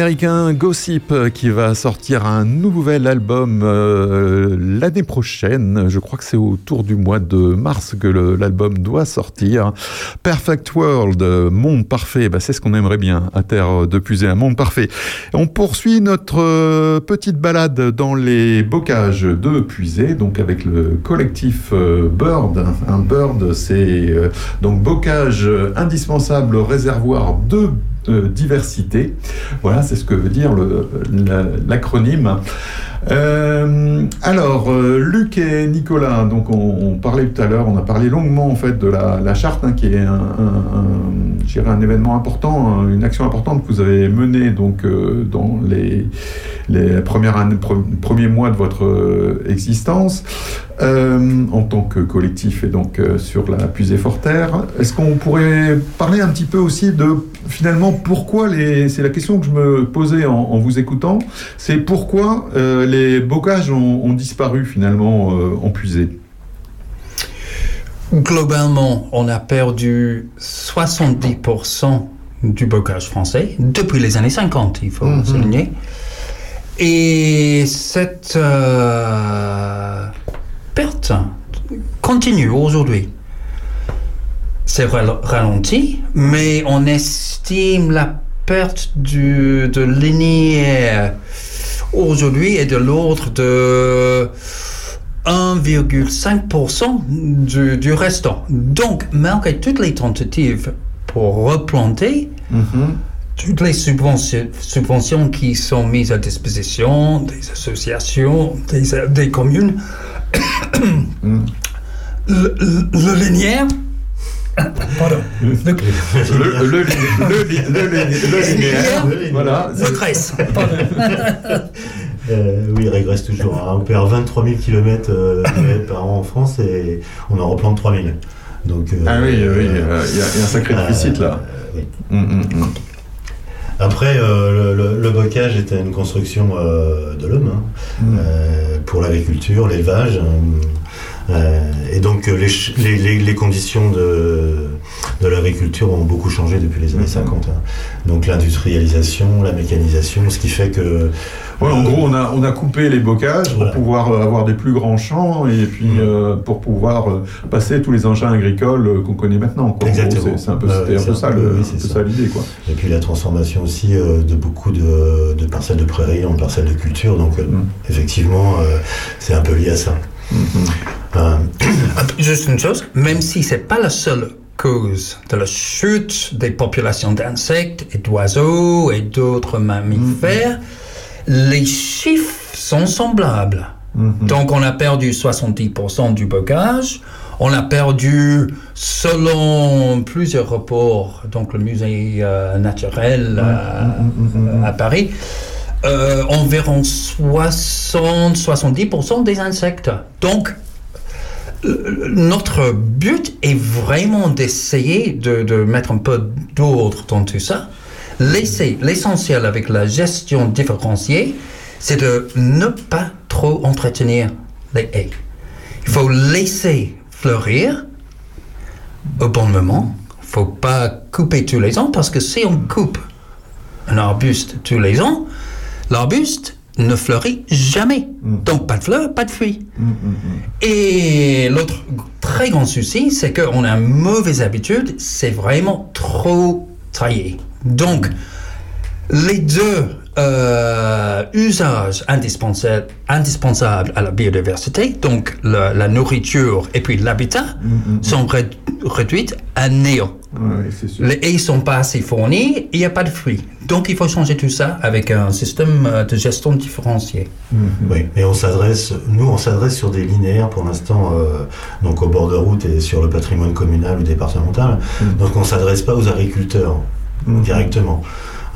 américain Gossip euh, qui va sortir un nouvel album euh, l'année prochaine. Je crois que c'est autour du mois de mars que l'album doit sortir. Perfect World, euh, monde parfait. Bah, c'est ce qu'on aimerait bien à Terre de Puiser, un monde parfait. On poursuit notre petite balade dans les bocages de Puisé, donc avec le collectif Bird. Un Bird, c'est donc bocage indispensable réservoir de diversité. Voilà, c'est ce que veut dire l'acronyme. Euh, alors, euh, Luc et Nicolas, donc on, parlait tout à l'heure, on a parlé longuement en fait de la, charte, hein, qui est un, événement important, hein, une action importante que vous avez menée donc euh, dans les, premiers mois de votre existence en tant que collectif et donc sur la puisée Forterre. Est-ce qu'on pourrait parler un petit peu aussi de finalement pourquoi les. C'est la question que je me posais en, en vous écoutant. C'est pourquoi euh, les bocages ont, ont disparu finalement euh, en puisée. Globalement, on a perdu 70% du bocage français depuis les années 50, il faut Mhm. souligner. Et cette euh, perte continue aujourd'hui. C'est ral- ralenti, mais on estime la perte du, de linéaire aujourd'hui est de l'ordre de 1,5% du, du restant. Donc, malgré toutes les tentatives pour replanter, toutes les subventions, subventions qui sont mises à disposition des associations, des, des communes, le, le- le linéaire, pardon, le, Le, le, le, le, le, le- le linéaire, voilà. regresse. Euh, oui, il régresse toujours. hein. On perd 23 000 km par an en France et on en replante 3 000. Donc, euh, Ah oui, oui, euh, il y, a il y a un sacré euh, déficit là. oui. Hum, hum, hum. Après, euh, le, le- le bocage était une construction euh, de l'homme hein, Mm. euh, pour l'agriculture, l'élevage. hein. Euh, et donc, euh, les, conditions de, de l'agriculture ont beaucoup changé depuis les années 50. hein. Donc, l'industrialisation, la mécanisation, ce qui fait que. Ouais, en gros, on a, on a coupé les bocages Voilà. pour pouvoir euh, avoir des plus grands champs et puis euh, pour pouvoir passer tous les engins agricoles qu'on connaît maintenant. quoi. En gros, Exactement. c'est- C'est un peu, un ça un peu- le- oui, un c'est peu ça. ça l'idée, quoi. Et puis la transformation aussi euh, de beaucoup de, de parcelles de prairies en parcelles de culture. Donc, Mm. effectivement, c'est un peu lié à ça. Euh, Juste une chose, même si c'est pas la seule cause de la chute des populations d'insectes et d'oiseaux et d'autres mammifères, les chiffres sont semblables. Mhm. Donc on a perdu 70% du bocage, on a perdu, selon plusieurs rapports, donc le musée euh, naturel euh, euh, à Paris, euh, environ 60-70% des insectes. Donc euh, notre but est vraiment d'essayer de, mettre un peu d'ordre dans tout ça. L'essentiel avec la gestion différenciée, c'est de ne pas trop entretenir les haies. Il faut laisser fleurir au bon moment. Il faut pas couper tous les ans parce que si on coupe un arbuste tous les ans, l'arbuste ne fleurit jamais. Donc pas de fleurs, pas de fruits. Et l'autre très grand souci, c'est qu'on a une mauvaise habitude, c'est vraiment trop tailler. Donc, les deux euh, usages indispensables, indispensables à la biodiversité, donc la, la nourriture et puis l'habitat, sont ré- réduits à néant. Ouais, c'est sûr. Les haies sont pas assez fournies, il n'y a pas de fruits. Donc il faut changer tout ça avec un système euh, de gestion différencié. Oui, et on s'adresse, nous, on s'adresse sur des linéaires pour l'instant, euh, donc au bord de route et sur le patrimoine communal ou départemental. Donc on s'adresse pas aux agriculteurs directement.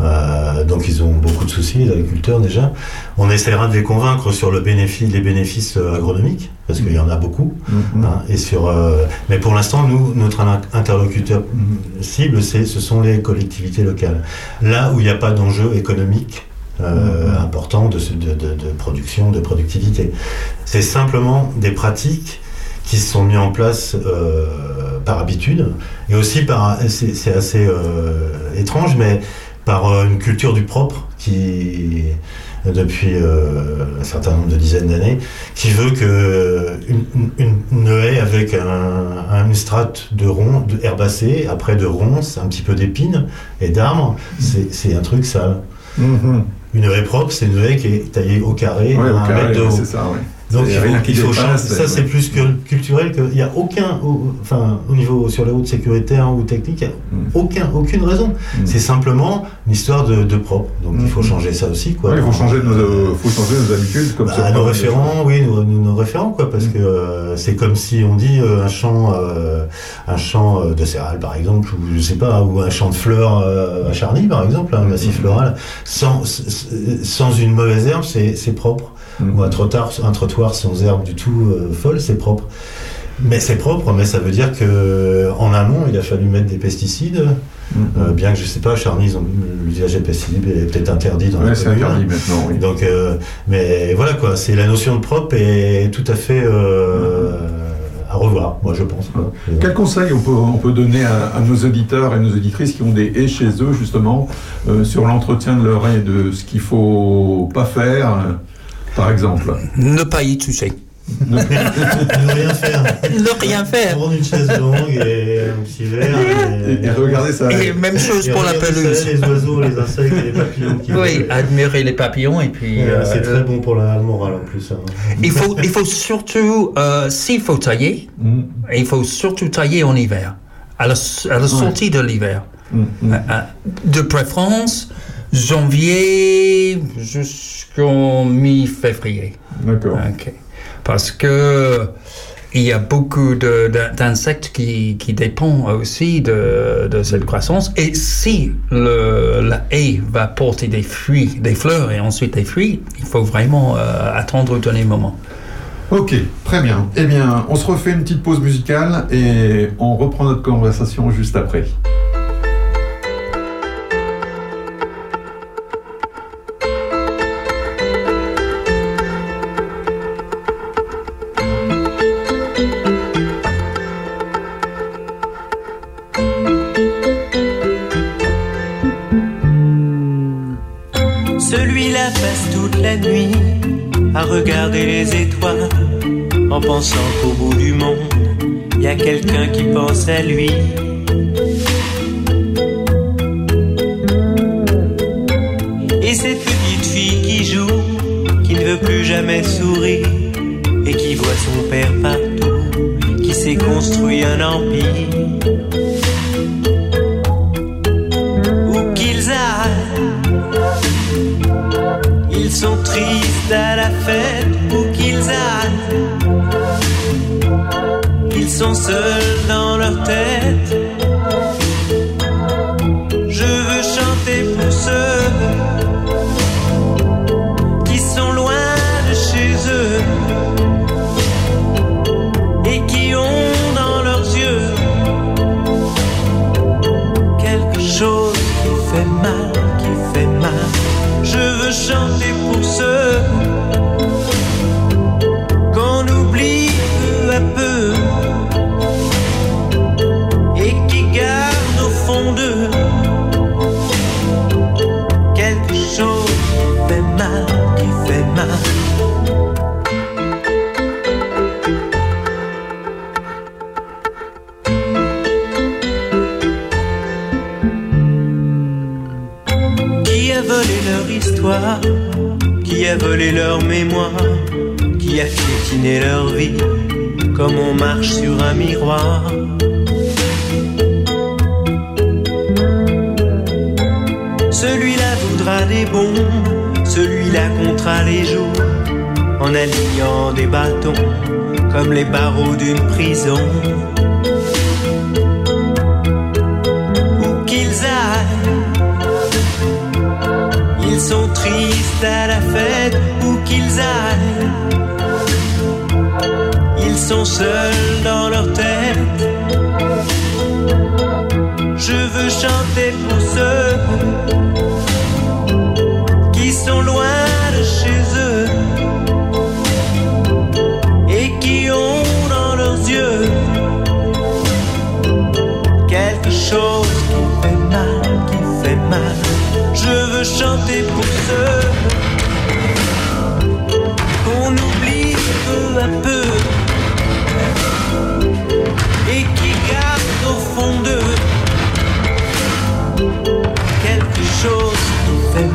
Euh, donc ils ont beaucoup de soucis, les agriculteurs déjà. On essaiera de les convaincre sur le bénéfice, les bénéfices euh, agronomiques, parce qu'il y en a beaucoup. hein, et sur, euh, mais pour l'instant, nous, notre in- interlocuteur mm, cible, c'est, ce sont les collectivités locales. Là où il n'y a pas d'enjeu économique euh, important de, ce- de, de- de production, de productivité. C'est simplement des pratiques qui se sont mises en place euh, par habitude et aussi par c'est c'est assez euh, étrange mais par euh, une culture du propre qui, depuis euh, un certain nombre de dizaines d'années, qui veut que une, une- une haie avec un, un- une strate de ronds, de herbacées, après de ronces, un petit peu d'épines et d'arbres, c'est un truc sale. Une haie propre, c'est une haie qui est taillée au carré, Ouais, à au un carré, mètre de haut. c'est ça, ouais. Donc il faut, il faut changer. Ça, ouais. c'est plus que culturel. que- Il n'y a aucun, au- enfin, au niveau sur la route sécuritaire ou technique, il n'y a Mm. aucun, aucune raison. C'est simplement une histoire de, de propre. Donc il faut changer ça aussi, quoi. Mm. Ouais, il faut changer nos, euh, faut changer nos habitudes comme Bah, ça. nos référents, oui, nos, nos- référents, quoi, parce que euh, c'est comme si on dit euh, un champ, euh, un champ euh, de céréales, par exemple, ou je sais pas, ou un champ de fleurs euh, à Charny, par exemple, un massif floral, sans, sans une mauvaise herbe, c'est c'est Ou un trottoir, un trottoir sans herbe du tout euh, folle, c'est propre. Mais c'est propre, mais ça veut dire que en amont, il a fallu mettre des pesticides. Euh, bien que je sais pas, Charny, l'usage des pesticides est peut-être interdit dans Ouais, la commune. interdit maintenant, oui. Donc, euh, mais voilà quoi, c'est la notion de propre est tout à fait euh, à revoir, moi je pense. quoi. Quel conseil on peut, on peut donner à, à nos auditeurs et nos auditrices qui ont des haies chez eux, justement, sur l'entretien de leur haie, de ce qu'il faut pas faire, par exemple Ne pas y toucher. ne rien faire. Ne rien faire. Prendre une chaise longue et un petit verre. Et, et regardez ça. Et même chose Et pour la regarder pelouse. Les oiseaux, les insectes et les papillons qui Oui, admirer les papillons et puis. Ouais, euh, c'est très bon pour la, le moral en plus. hein. Il faut, il faut surtout, euh, s'il faut tailler, Mm. il faut surtout tailler en hiver, à la, à la sortie de l'hiver. Mm, Euh, euh, De préférence, janvier jusqu'en mi-février. D'accord. Parce que il y a beaucoup d'insectes qui, qui dépendent aussi de, de cette croissance. Et si le, la haie va porter des fruits, des fleurs et ensuite des fruits, il faut vraiment euh, attendre au dernier moment. Ok, très bien. Eh bien, on se refait une petite pause musicale et on reprend notre conversation juste après. En pensant qu'au bout du monde, il y a quelqu'un qui pense à lui. Et cette petite fille qui joue, qui ne veut plus jamais sourire et qui voit son père partout, qui s'est construit un empire. Où qu'ils aillent, ils sont tristes à la fête où qu'ils aillent. Ils Volé leur mémoire Qui a piétiné leur vie Comme on marche sur un miroir. Celui-là voudra des bons Celui-là comptera les jours En alignant des bâtons Comme les barreaux d'une prison seuls dans leur tête. Je veux chanter pour ceux qui sont loin de chez eux et qui ont dans leurs yeux quelque chose qui fait mal, qui fait mal. chanter pour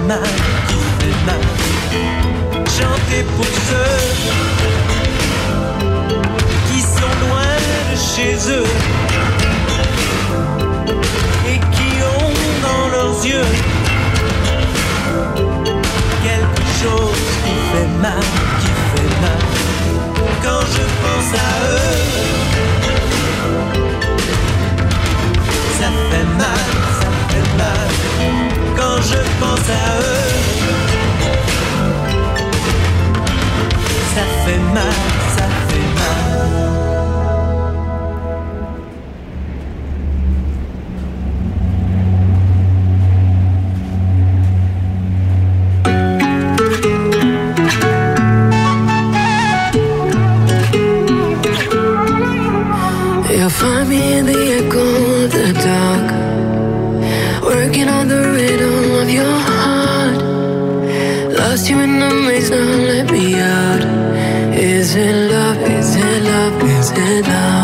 mal, qui fait mal. Chanter pour ceux qui sont loin de chez eux et qui ont dans leurs yeux quelque chose qui fait mal, qui fait mal. Quand je pense à eux, Quand je pense à eux, ça fait mal, Is it love? Is it love? Is it love?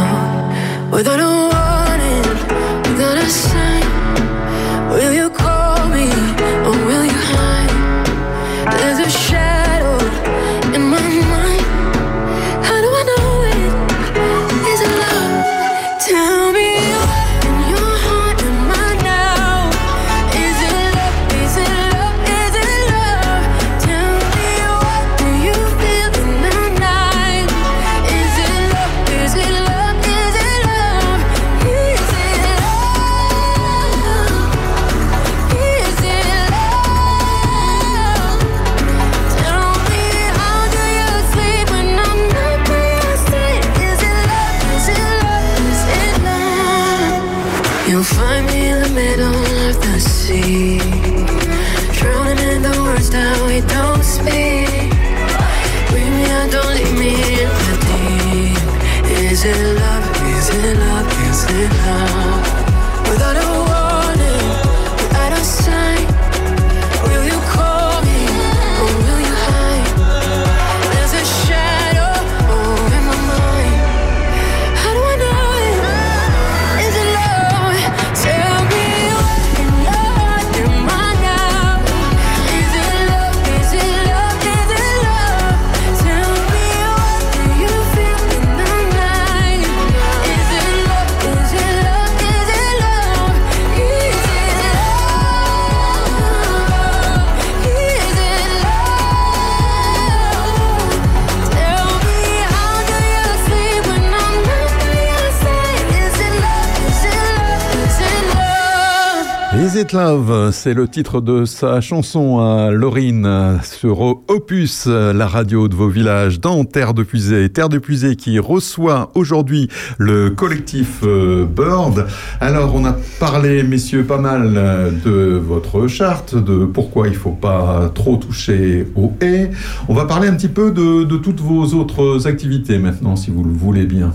C'est le titre de sa chanson à Laurine sur Opus, la radio de vos villages dans Terre de Puisée. Terre de Puisée qui reçoit aujourd'hui le collectif euh, Bird. Alors, on a parlé, messieurs, pas mal euh, de votre charte, de pourquoi il faut pas trop toucher aux haies. On va parler un petit peu de, de toutes vos autres activités maintenant, si vous le voulez bien.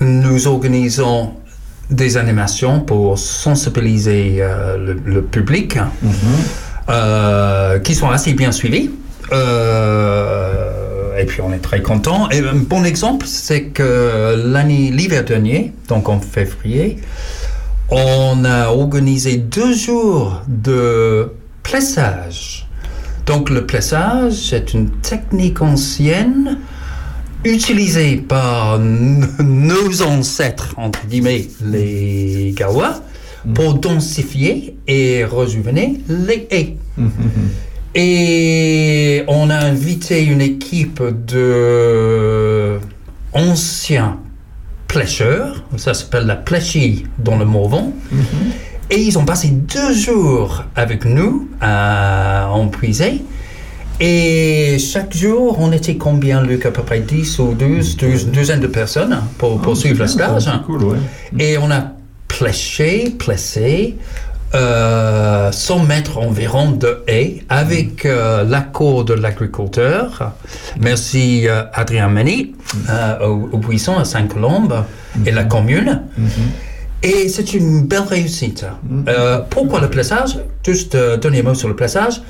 Nous organisons des animations pour sensibiliser euh, le, le public euh, qui sont assez bien suivis. Euh, et puis on est très content. Et un bon exemple, c'est que l'année, l'hiver dernier, donc en février, on a organisé deux jours de plessage. Donc le plessage, c'est une technique ancienne utilisée par nos ancêtres, entre guillemets, les Gawa, pour densifier et rejuvener les haies. Et on a invité une équipe de anciens pêcheurs, ça s'appelle la pléchie dans le Morvan. Et ils ont passé deux jours avec nous à, en puiser. Et chaque jour, on était combien, Luc À peu près 10 ou 12, 12 douzaine de personnes pour, pour suivre le stage. Et on a pléché, plessé, euh, 100 mètres environ de haies avec euh, l'accord de l'agriculteur. Merci euh, Adrien Meni euh, au, au Buisson à Saint-Colombe et la commune. Et c'est une belle réussite. Pourquoi le plaçage Juste euh, dernier mot sur le plaçage.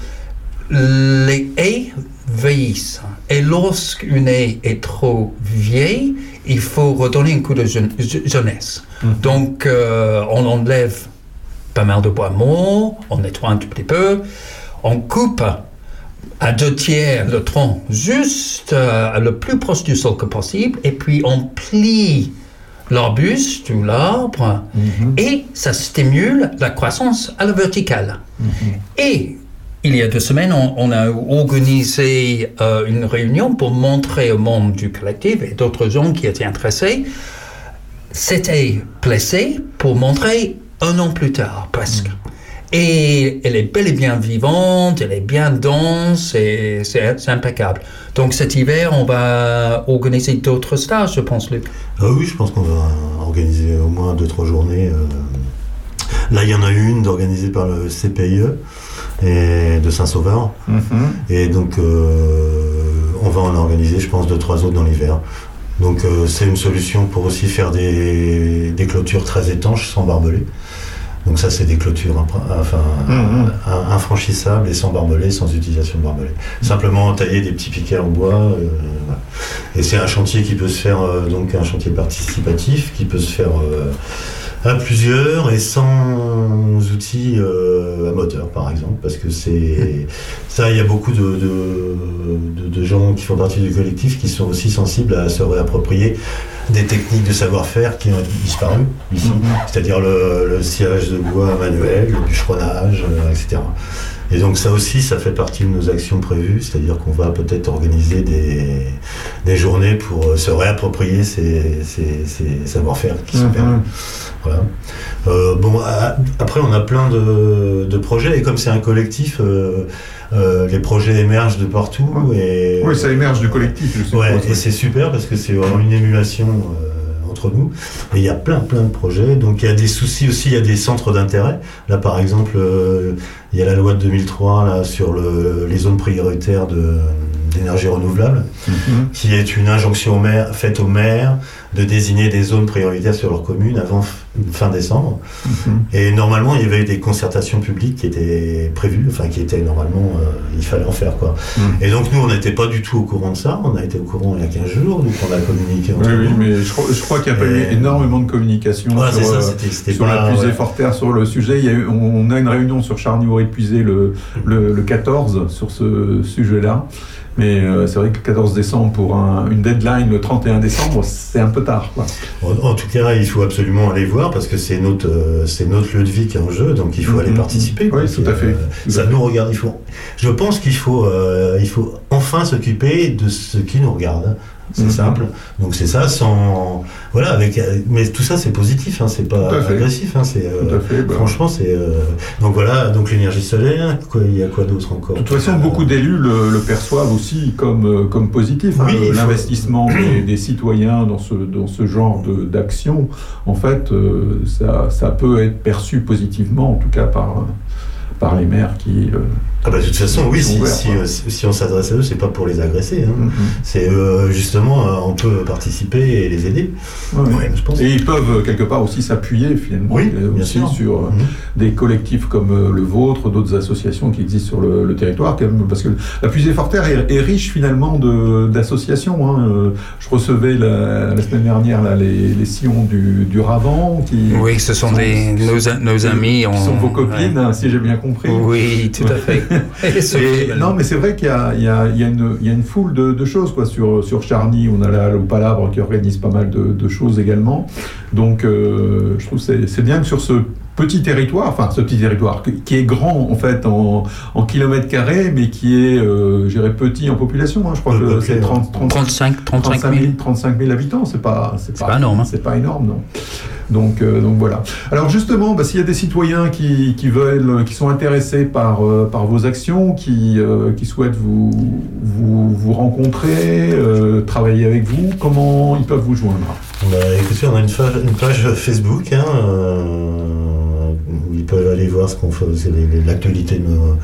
Les haies vieillissent. Et lorsqu'une haie est trop vieille, il faut redonner un coup de jeune- je- jeunesse. Donc, euh, on enlève pas mal de bois mort, on nettoie un tout petit peu, on coupe à deux tiers le tronc juste euh, le plus proche du sol que possible, et puis on plie l'arbuste ou l'arbre, et ça stimule la croissance à la verticale. Et il y a deux semaines, on, on a organisé euh, une réunion pour montrer aux membres du collectif et d'autres gens qui étaient intéressés, c'était placé pour montrer un an plus tard, presque. Et elle est bel et bien vivante, elle est bien dense, et c'est impeccable. Donc cet hiver, on va organiser d'autres stages, je pense, Luc. Ah oui, je pense qu'on va organiser au moins deux, trois journées. euh. Là, il y en a une d'organisée par le CPIE et de Saint-Sauveur. Et donc, euh, on va en organiser, je pense, deux, trois autres dans l'hiver. Donc, euh, c'est une solution pour aussi faire des, des clôtures très étanches sans barbelés. Donc ça, c'est des clôtures enfin, Mhm. in- infranchissables et sans barbelés, sans utilisation de barbelés. Simplement tailler des petits piquets en bois. euh. Et c'est un chantier qui peut se faire, euh, donc un chantier participatif, qui peut se faire euh, à plusieurs et sans outils euh, à moteur, par exemple, parce que c'est ça, il y a beaucoup de, de, de- de gens qui font partie du collectif qui sont aussi sensibles à se réapproprier des techniques de savoir-faire qui ont disparu ici, c'est-à-dire le, le sciage de bois manuel, le bûcheronnage, euh, etc. Et donc ça aussi, ça fait partie de nos actions prévues, c'est-à-dire qu'on va peut-être organiser des, des journées pour euh, se réapproprier ces, ces- ces savoir-faire qui sont Mhm. perdus. Voilà. Euh, bon, après, on a plein de, de projets, et comme c'est un collectif, euh, euh, les projets émergent de partout. Et, Oui, ça émerge du collectif, je. Ouais, et c'est super parce que c'est vraiment une émulation entre nous. Et il y a plein, plein de projets. Donc il y a des soucis aussi, il y a des centres d'intérêt. Là, par exemple, euh, il y a la loi de 2003 là, sur le- les zones prioritaires de- d'énergie renouvelable, Mhm. qui est une injonction au maire, faite aux maires de désigner des zones prioritaires sur leur commune avant fin décembre. Mhm. Et normalement, il y avait des concertations publiques qui étaient prévues, enfin qui étaient normalement, euh, il fallait en faire quoi. Mhm. Et donc nous, on n'était pas du tout au courant de ça. On a été au courant il y a 15 jours, donc on a communiqué entre Oui, oui, mais je, crois- qu'il n'y a pas eu énormément de communication Ouais, sur, ça, euh, c'était- c'était sur pas- la ouais. forterre sur le sujet. Il y a eu- on, on a une réunion sur Charnier et Puisé le, le, le 14 sur ce sujet-là. Mais euh, c'est vrai que le 14 décembre pour un- une deadline le 31 décembre, c'est un peu tard. Quoi. En, en tout cas, il faut absolument aller voir parce que c'est notre, euh, c'est notre lieu de vie qui est en jeu, donc il faut Mhm. aller participer. Oui, tout à fait. Euh, ça nous regarde. Il faut. Je pense qu'il faut, il faut enfin s'occuper de ce qui nous regarde. C'est Mhm. simple. Donc c'est ça, sans voilà, avec. euh, Mais tout ça, c'est positif. Hein, c'est pas agressif. Hein, c'est. euh, bah. Franchement, c'est. euh, Donc voilà. Donc l'énergie solaire. quoi, Il y a quoi d'autre encore? De toute façon, beaucoup d'élus le, le perçoivent aussi comme, euh, comme positif. hein, Oui, faut- L'investissement des, des citoyens dans ce, dans ce genre de- d'action, en fait, euh, ça, ça peut être perçu positivement, en tout cas par, euh, par les maires qui. Ah bah, de toute façon, oui, si, ouverts, si, quoi. euh, si- si on s'adresse à eux, c'est pas pour les agresser. hein. Mhm. C'est euh, justement, euh, on peut participer et les aider. Ouais, ouais. Je pense. Et ils peuvent euh, quelque part aussi s'appuyer finalement Oui, bien aussi sûr. sur Mhm. des collectifs comme le vôtre, d'autres associations qui existent sur le, le territoire, quand même, parce que la Puisée Forterre est, est riche finalement de- d'associations. hein. Je recevais la, la semaine dernière là, les, les sillons du, du Ravent qui Oui, ce sont des, nos, nos amis. qui on- sont vos copines, hein, si j'ai bien compris. Oui, tout à fait. Et non, mais c'est vrai qu'il y a, il y a- il y a une, il y a une foule de, de choses quoi. Sur, sur Charny, on a la, le Palabre qui organise pas mal de, de choses également. Donc, euh, je trouve que c'est bien que sur ce petit territoire, enfin ce petit territoire qui- est grand en fait en, en kilomètres carrés, mais qui est, euh, je dirais, petit en population. hein. Je crois que c'est ouais. 30, 30 35, 35 35 000. 000, 35 000 habitants, c'est pas, c'est pas énorme, hein. C'est pas énorme, non. Donc, euh, donc voilà. Alors justement, bah, s'il y a des citoyens qui, qui veulent, qui sont intéressés par, euh, par vos actions, qui, euh, qui souhaitent vous, vous, vous rencontrer, euh, travailler avec vous, comment ils peuvent vous joindre? Bah, écoutez, on a une, fa- une page Facebook hein, euh, peuvent aller voir ce qu'on fait, c'est l'actualité de nos,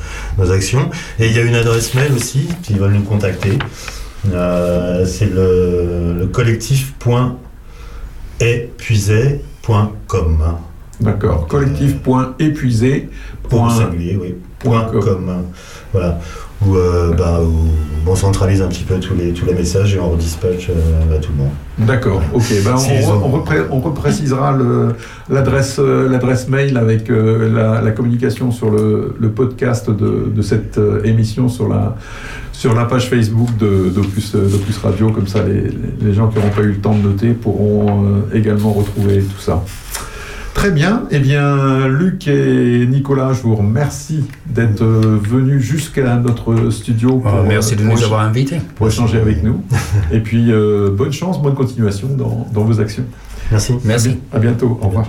actions. Et il y a une adresse mail aussi, s'ils veulent nous contacter. Euh, c'est le, le collectif.épuisé.com. D'accord, euh, collectif.épuisé.com. Voilà où, euh, bah, on centralise un petit peu tous les, tous les messages et on redispatch euh, à tout le monde. D'accord, ok. Bah, on, on, reprécisera euh, l'adresse mail avec la, communication sur le, podcast de, cette émission sur la, sur la page Facebook d'Opus de, de Radio. Comme ça, les, les gens qui n'auront pas eu le temps de noter pourront également retrouver tout ça. Très bien. Eh bien, Luc et Nicolas, je vous remercie d'être venus jusqu'à notre studio. Ah, pour, euh, nous avoir invités. Pour échanger avec nous. et puis, euh, bonne chance, bonne continuation dans, vos actions. Merci. Merci. À bientôt. Au revoir.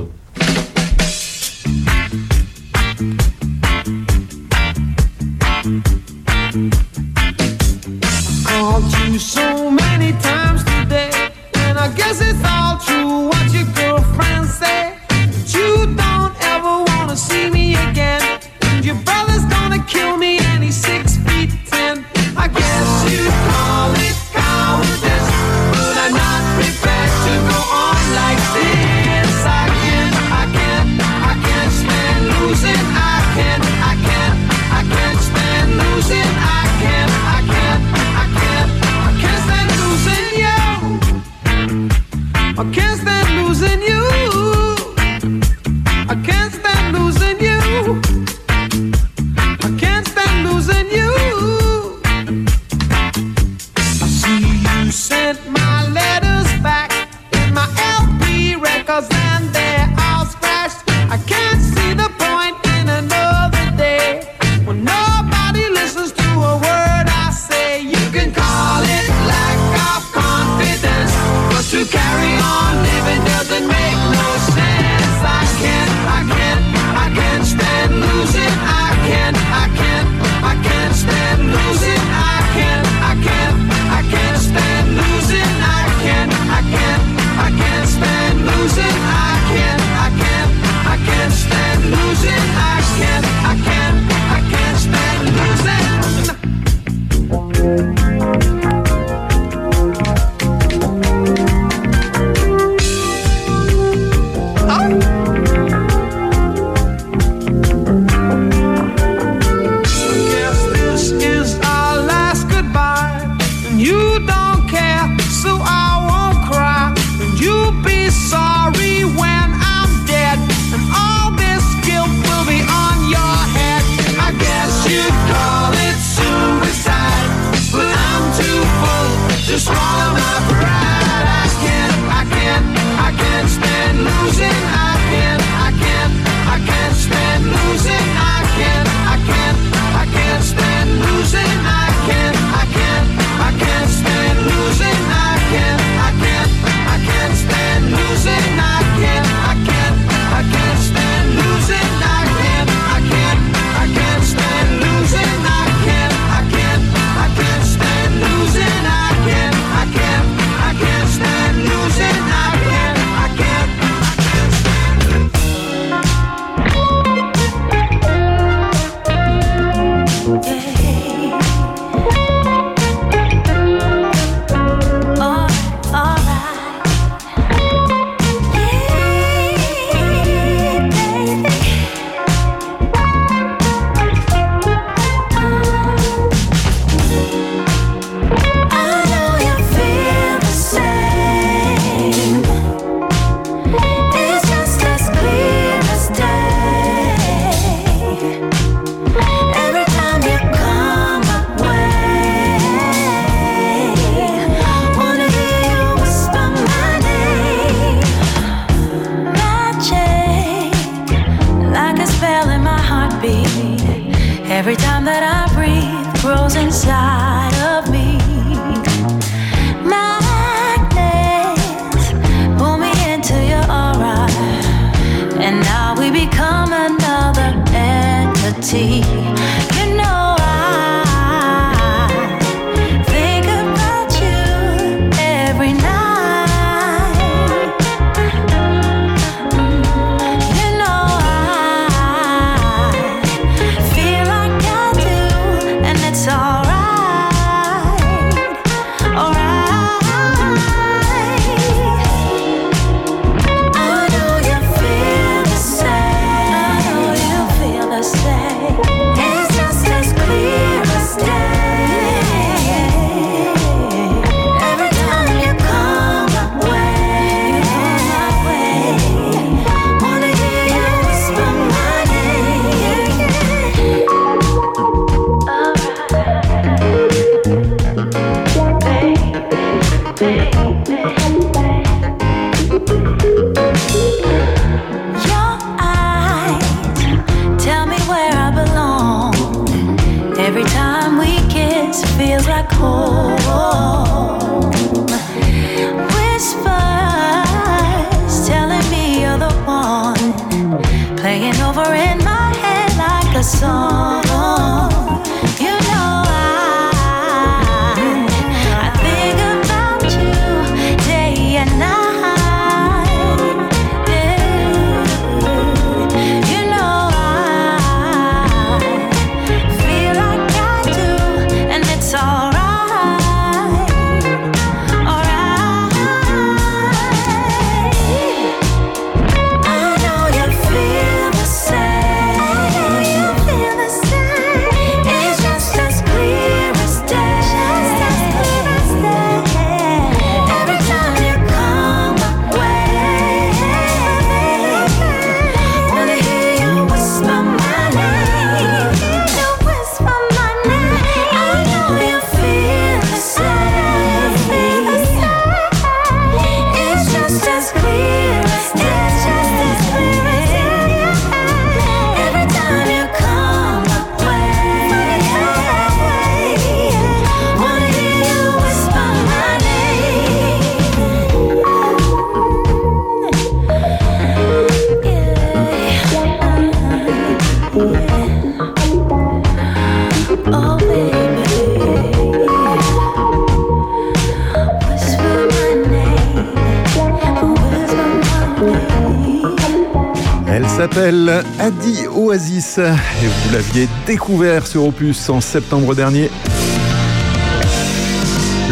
découvert sur Opus en septembre dernier.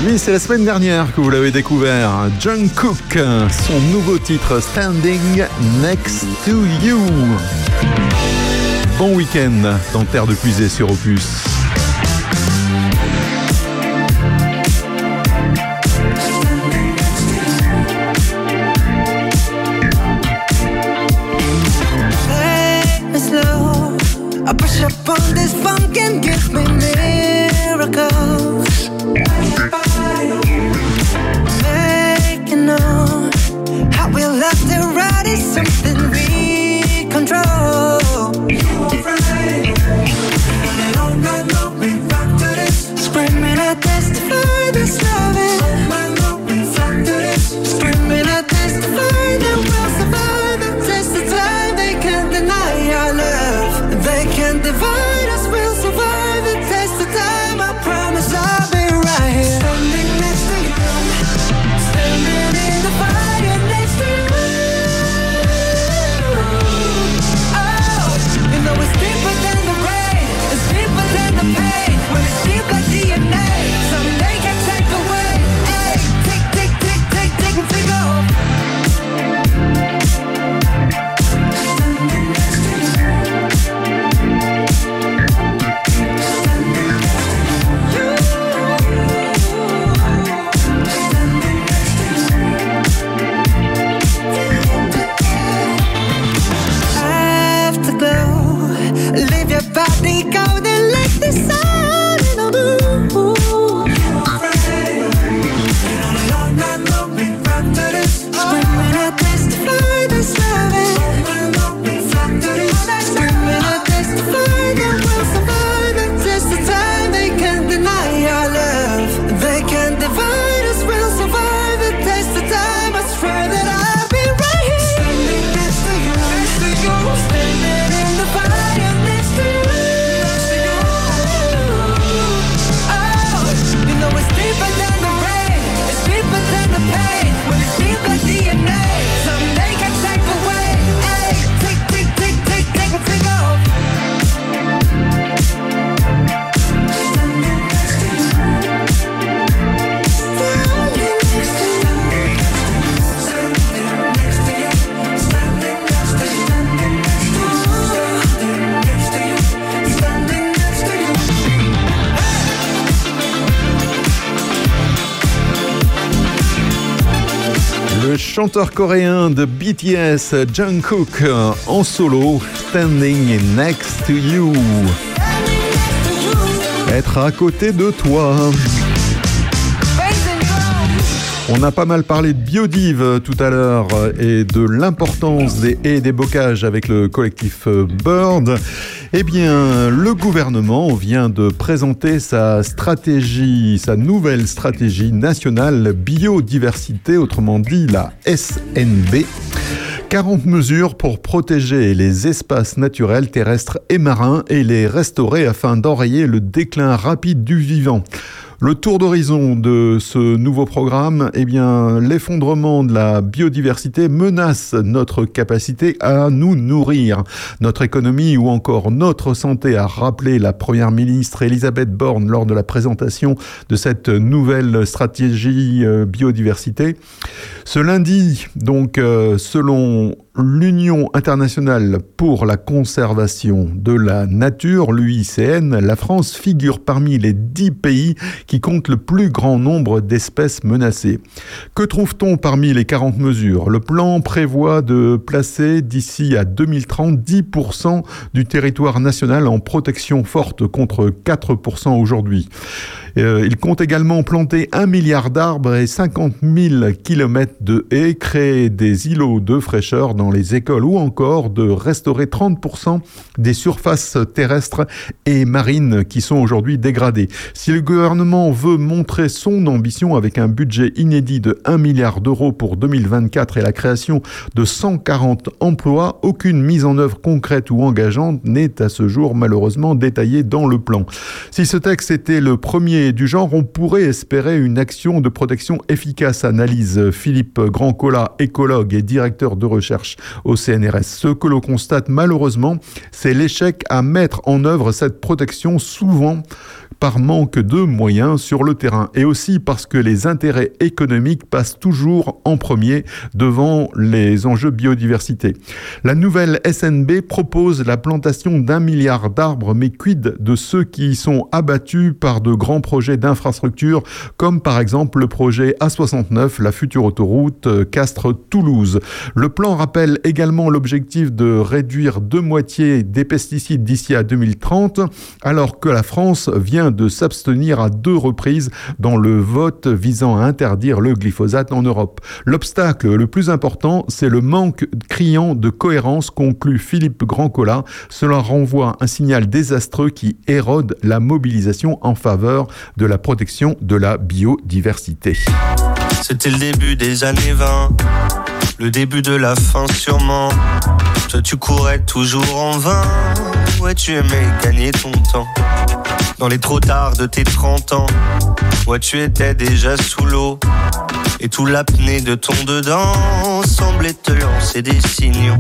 Lui, c'est la semaine dernière que vous l'avez découvert. John Cook, son nouveau titre Standing Next to You. Bon week-end dans Terre de Puisée sur Opus. chanteur coréen de BTS Jungkook euh, en solo Standing Next to You. Être à côté de toi. On a pas mal parlé de biodive euh, tout à l'heure euh, et de l'importance des haies et des bocages avec le collectif Bird. Eh bien, le gouvernement vient de présenter sa stratégie, sa nouvelle stratégie nationale biodiversité, autrement dit la SNB. 40 mesures pour protéger les espaces naturels terrestres et marins et les restaurer afin d'enrayer le déclin rapide du vivant. Le tour d'horizon de ce nouveau programme, eh bien, l'effondrement de la biodiversité menace notre capacité à nous nourrir, notre économie ou encore notre santé, a rappelé la première ministre Elisabeth Borne lors de la présentation de cette nouvelle stratégie euh, biodiversité. Ce lundi, donc, euh, selon l'Union internationale pour la conservation de la nature, l'UICN, la France figure parmi les dix pays qui comptent le plus grand nombre d'espèces menacées. Que trouve-t-on parmi les 40 mesures? Le plan prévoit de placer d'ici à 2030 10% du territoire national en protection forte contre 4% aujourd'hui. Euh, il compte également planter un milliard d'arbres et 50 000 kilomètres de haies, créer des îlots de fraîcheur dans les écoles ou encore de restaurer 30% des surfaces terrestres et marines qui sont aujourd'hui dégradées. Si le gouvernement veut montrer son ambition avec un budget inédit de 1 milliard d'euros pour 2024 et la création de 140 emplois, aucune mise en œuvre concrète ou engageante n'est à ce jour malheureusement détaillée dans le plan. Si ce texte était le premier du genre, on pourrait espérer une action de protection efficace, analyse Philippe Grandcola, écologue et directeur de recherche au CNRS. Ce que l'on constate malheureusement, c'est l'échec à mettre en œuvre cette protection souvent par manque de moyens sur le terrain et aussi parce que les intérêts économiques passent toujours en premier devant les enjeux biodiversité. La nouvelle SNB propose la plantation d'un milliard d'arbres, mais quid de ceux qui sont abattus par de grands projets d'infrastructure comme par exemple le projet A69, la future autoroute euh, Castres-Toulouse. Le plan rappelle également l'objectif de réduire de moitié des pesticides d'ici à 2030 alors que la France vient de s'abstenir à deux reprises dans le vote visant à interdire le glyphosate en Europe. L'obstacle le plus important, c'est le manque criant de cohérence, conclut Philippe Grandcola. Cela renvoie un signal désastreux qui érode la mobilisation en faveur de la protection de la biodiversité. C'était le début des années 20, le début de la fin sûrement. Toi tu courais toujours en vain, ouais tu aimais gagner ton temps. Dans les trop tard de tes 30 ans, ouais tu étais déjà sous l'eau. Et tout l'apnée de ton dedans semblait te lancer des signaux.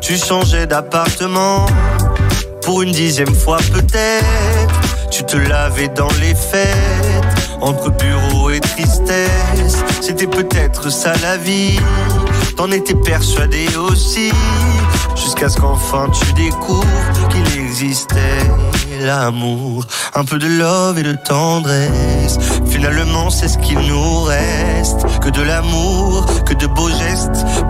Tu changeais d'appartement pour une dixième fois peut-être. Tu te lavais dans les fêtes, entre bureau et tristesse. C'était peut-être ça la vie, t'en étais persuadé aussi. Jusqu'à ce qu'enfin tu découvres qu'il existait l'amour. Un peu de love et de tendresse. Finalement, c'est ce qu'il nous reste. Que de l'amour, que de beaux gestes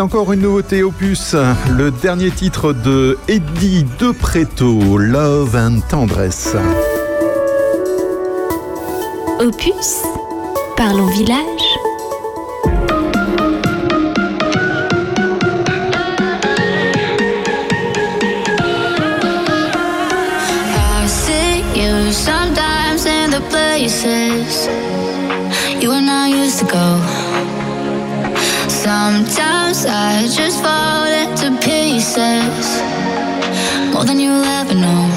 Encore une nouveauté opus, le dernier titre de Eddie De Preto, Love and Tendresse. Opus, parlons village. Sometimes I just fall into pieces. More than you'll ever know.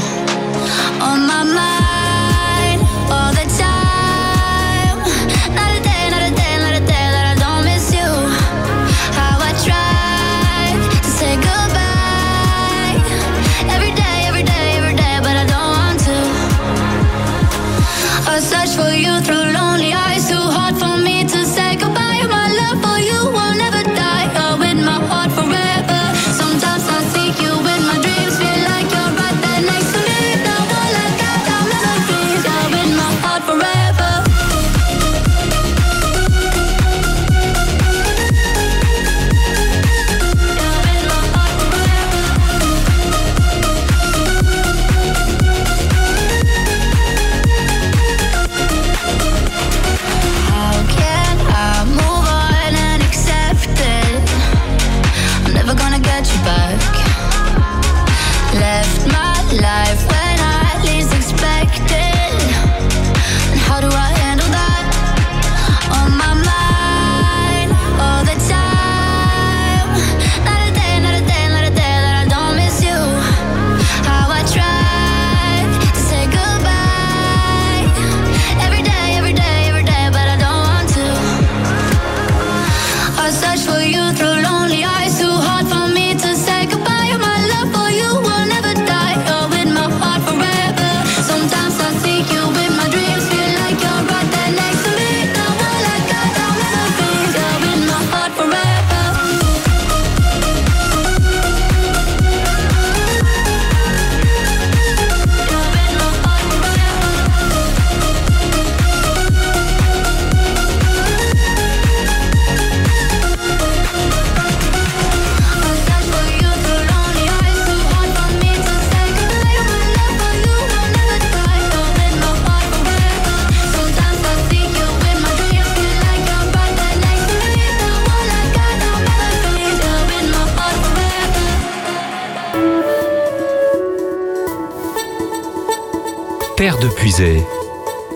Terre de Puisay,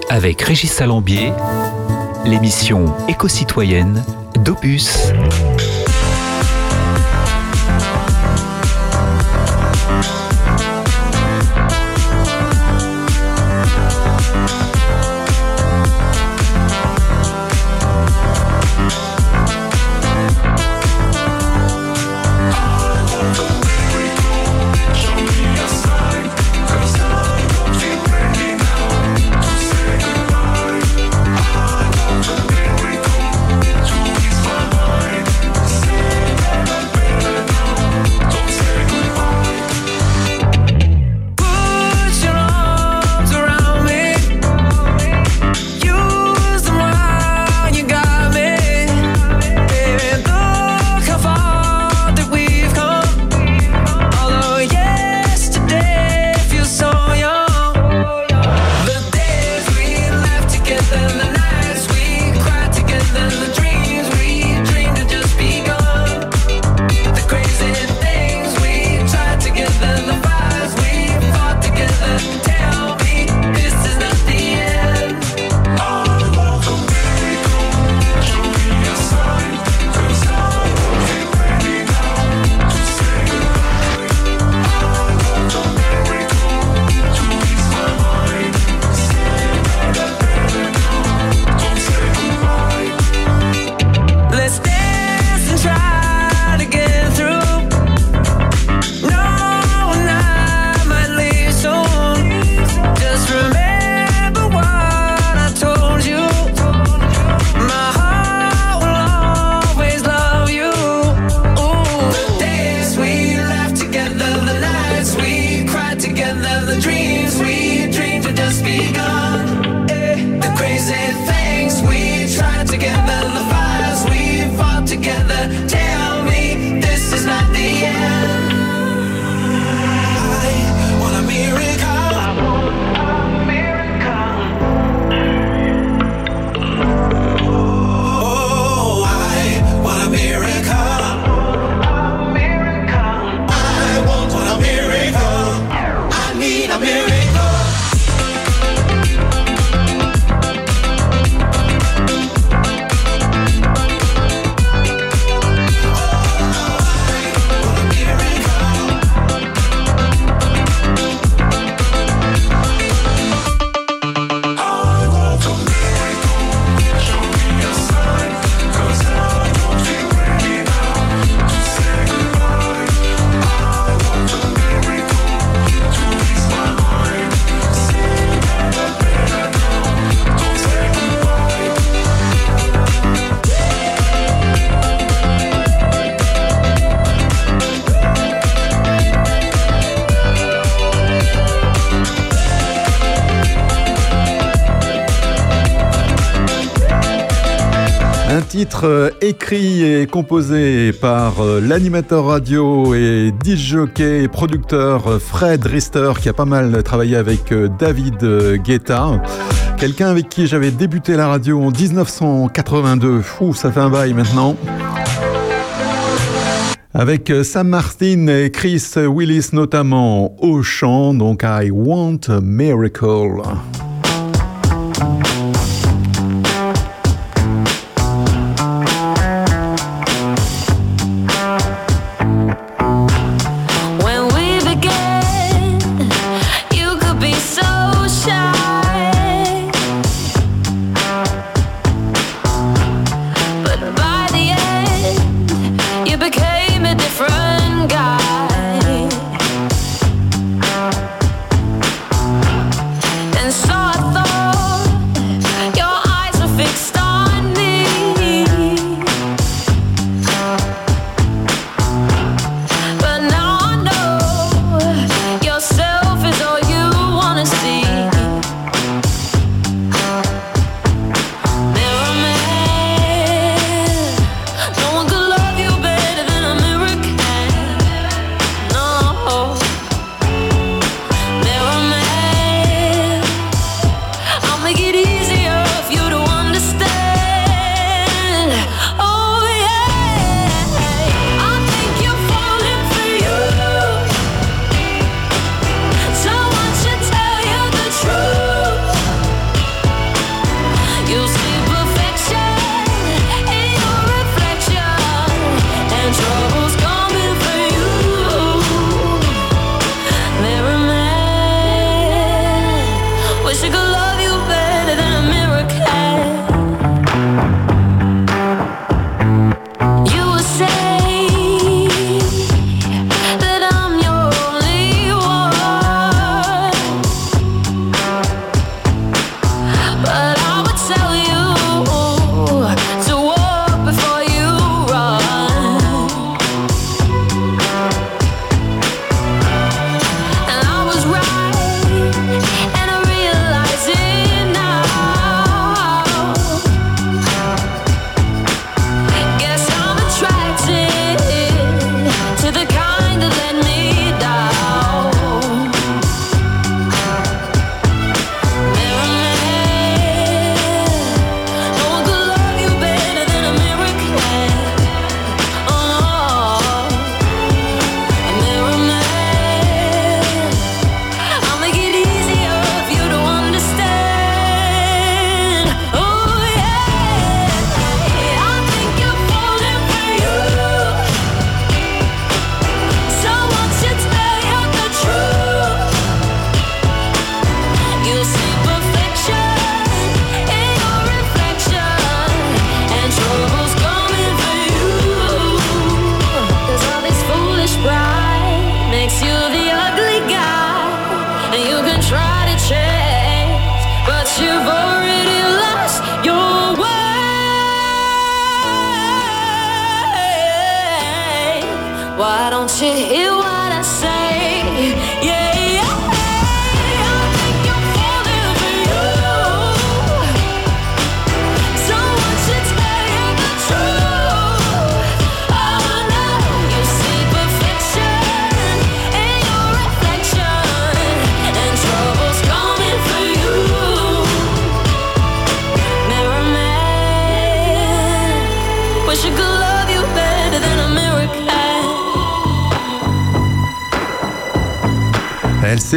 avec Régis Salambier, l'émission éco-citoyenne d'Opus. Euh, écrit et composé par euh, l'animateur radio et disjockey et producteur euh, Fred Rister qui a pas mal travaillé avec David Guetta. Quelqu'un avec qui j'avais débuté la radio en 1982. Fou, ça fait un bail maintenant. Avec Sam Martin et Chris Willis notamment au chant, donc I Want a Miracle.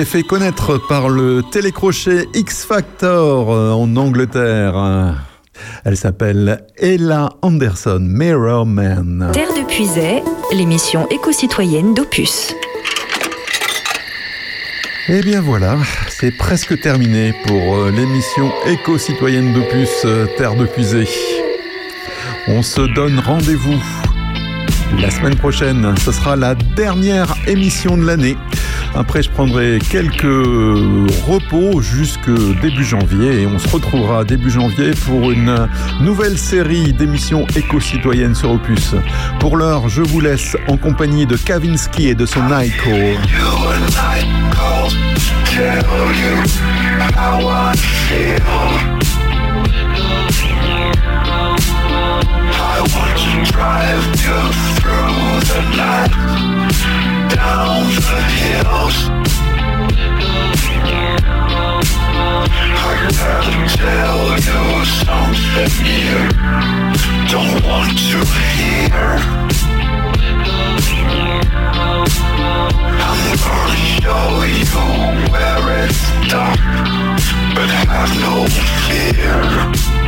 Fait connaître par le télécrochet X Factor euh, en Angleterre. Elle s'appelle Ella Anderson, Mirror Man. Terre de Puisay, l'émission éco-citoyenne d'Opus. Eh bien voilà, c'est presque terminé pour euh, l'émission éco-citoyenne d'Opus euh, Terre de Puisée. On se donne rendez-vous la semaine prochaine. Ce sera la dernière émission de l'année. Après, je prendrai quelques repos jusque début janvier et on se retrouvera début janvier pour une nouvelle série d'émissions éco-citoyennes sur Opus. Pour l'heure, je vous laisse en compagnie de Kavinsky et de son Night you through the night. down the hills. I can tell you something you don't want to hear. I'm gonna show you where it's dark, but have no fear.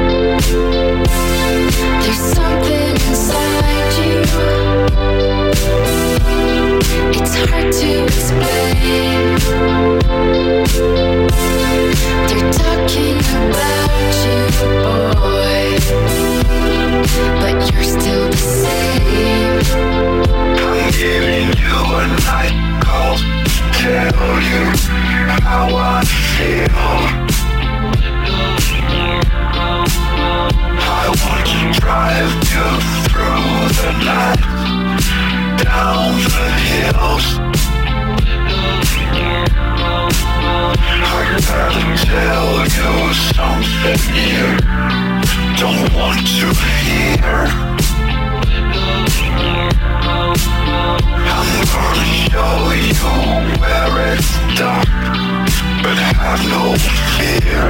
drive you through the night, down the hills. I gotta tell you something you don't want to hear. I'm gonna show you where it's dark, but have no fear.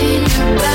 watching you.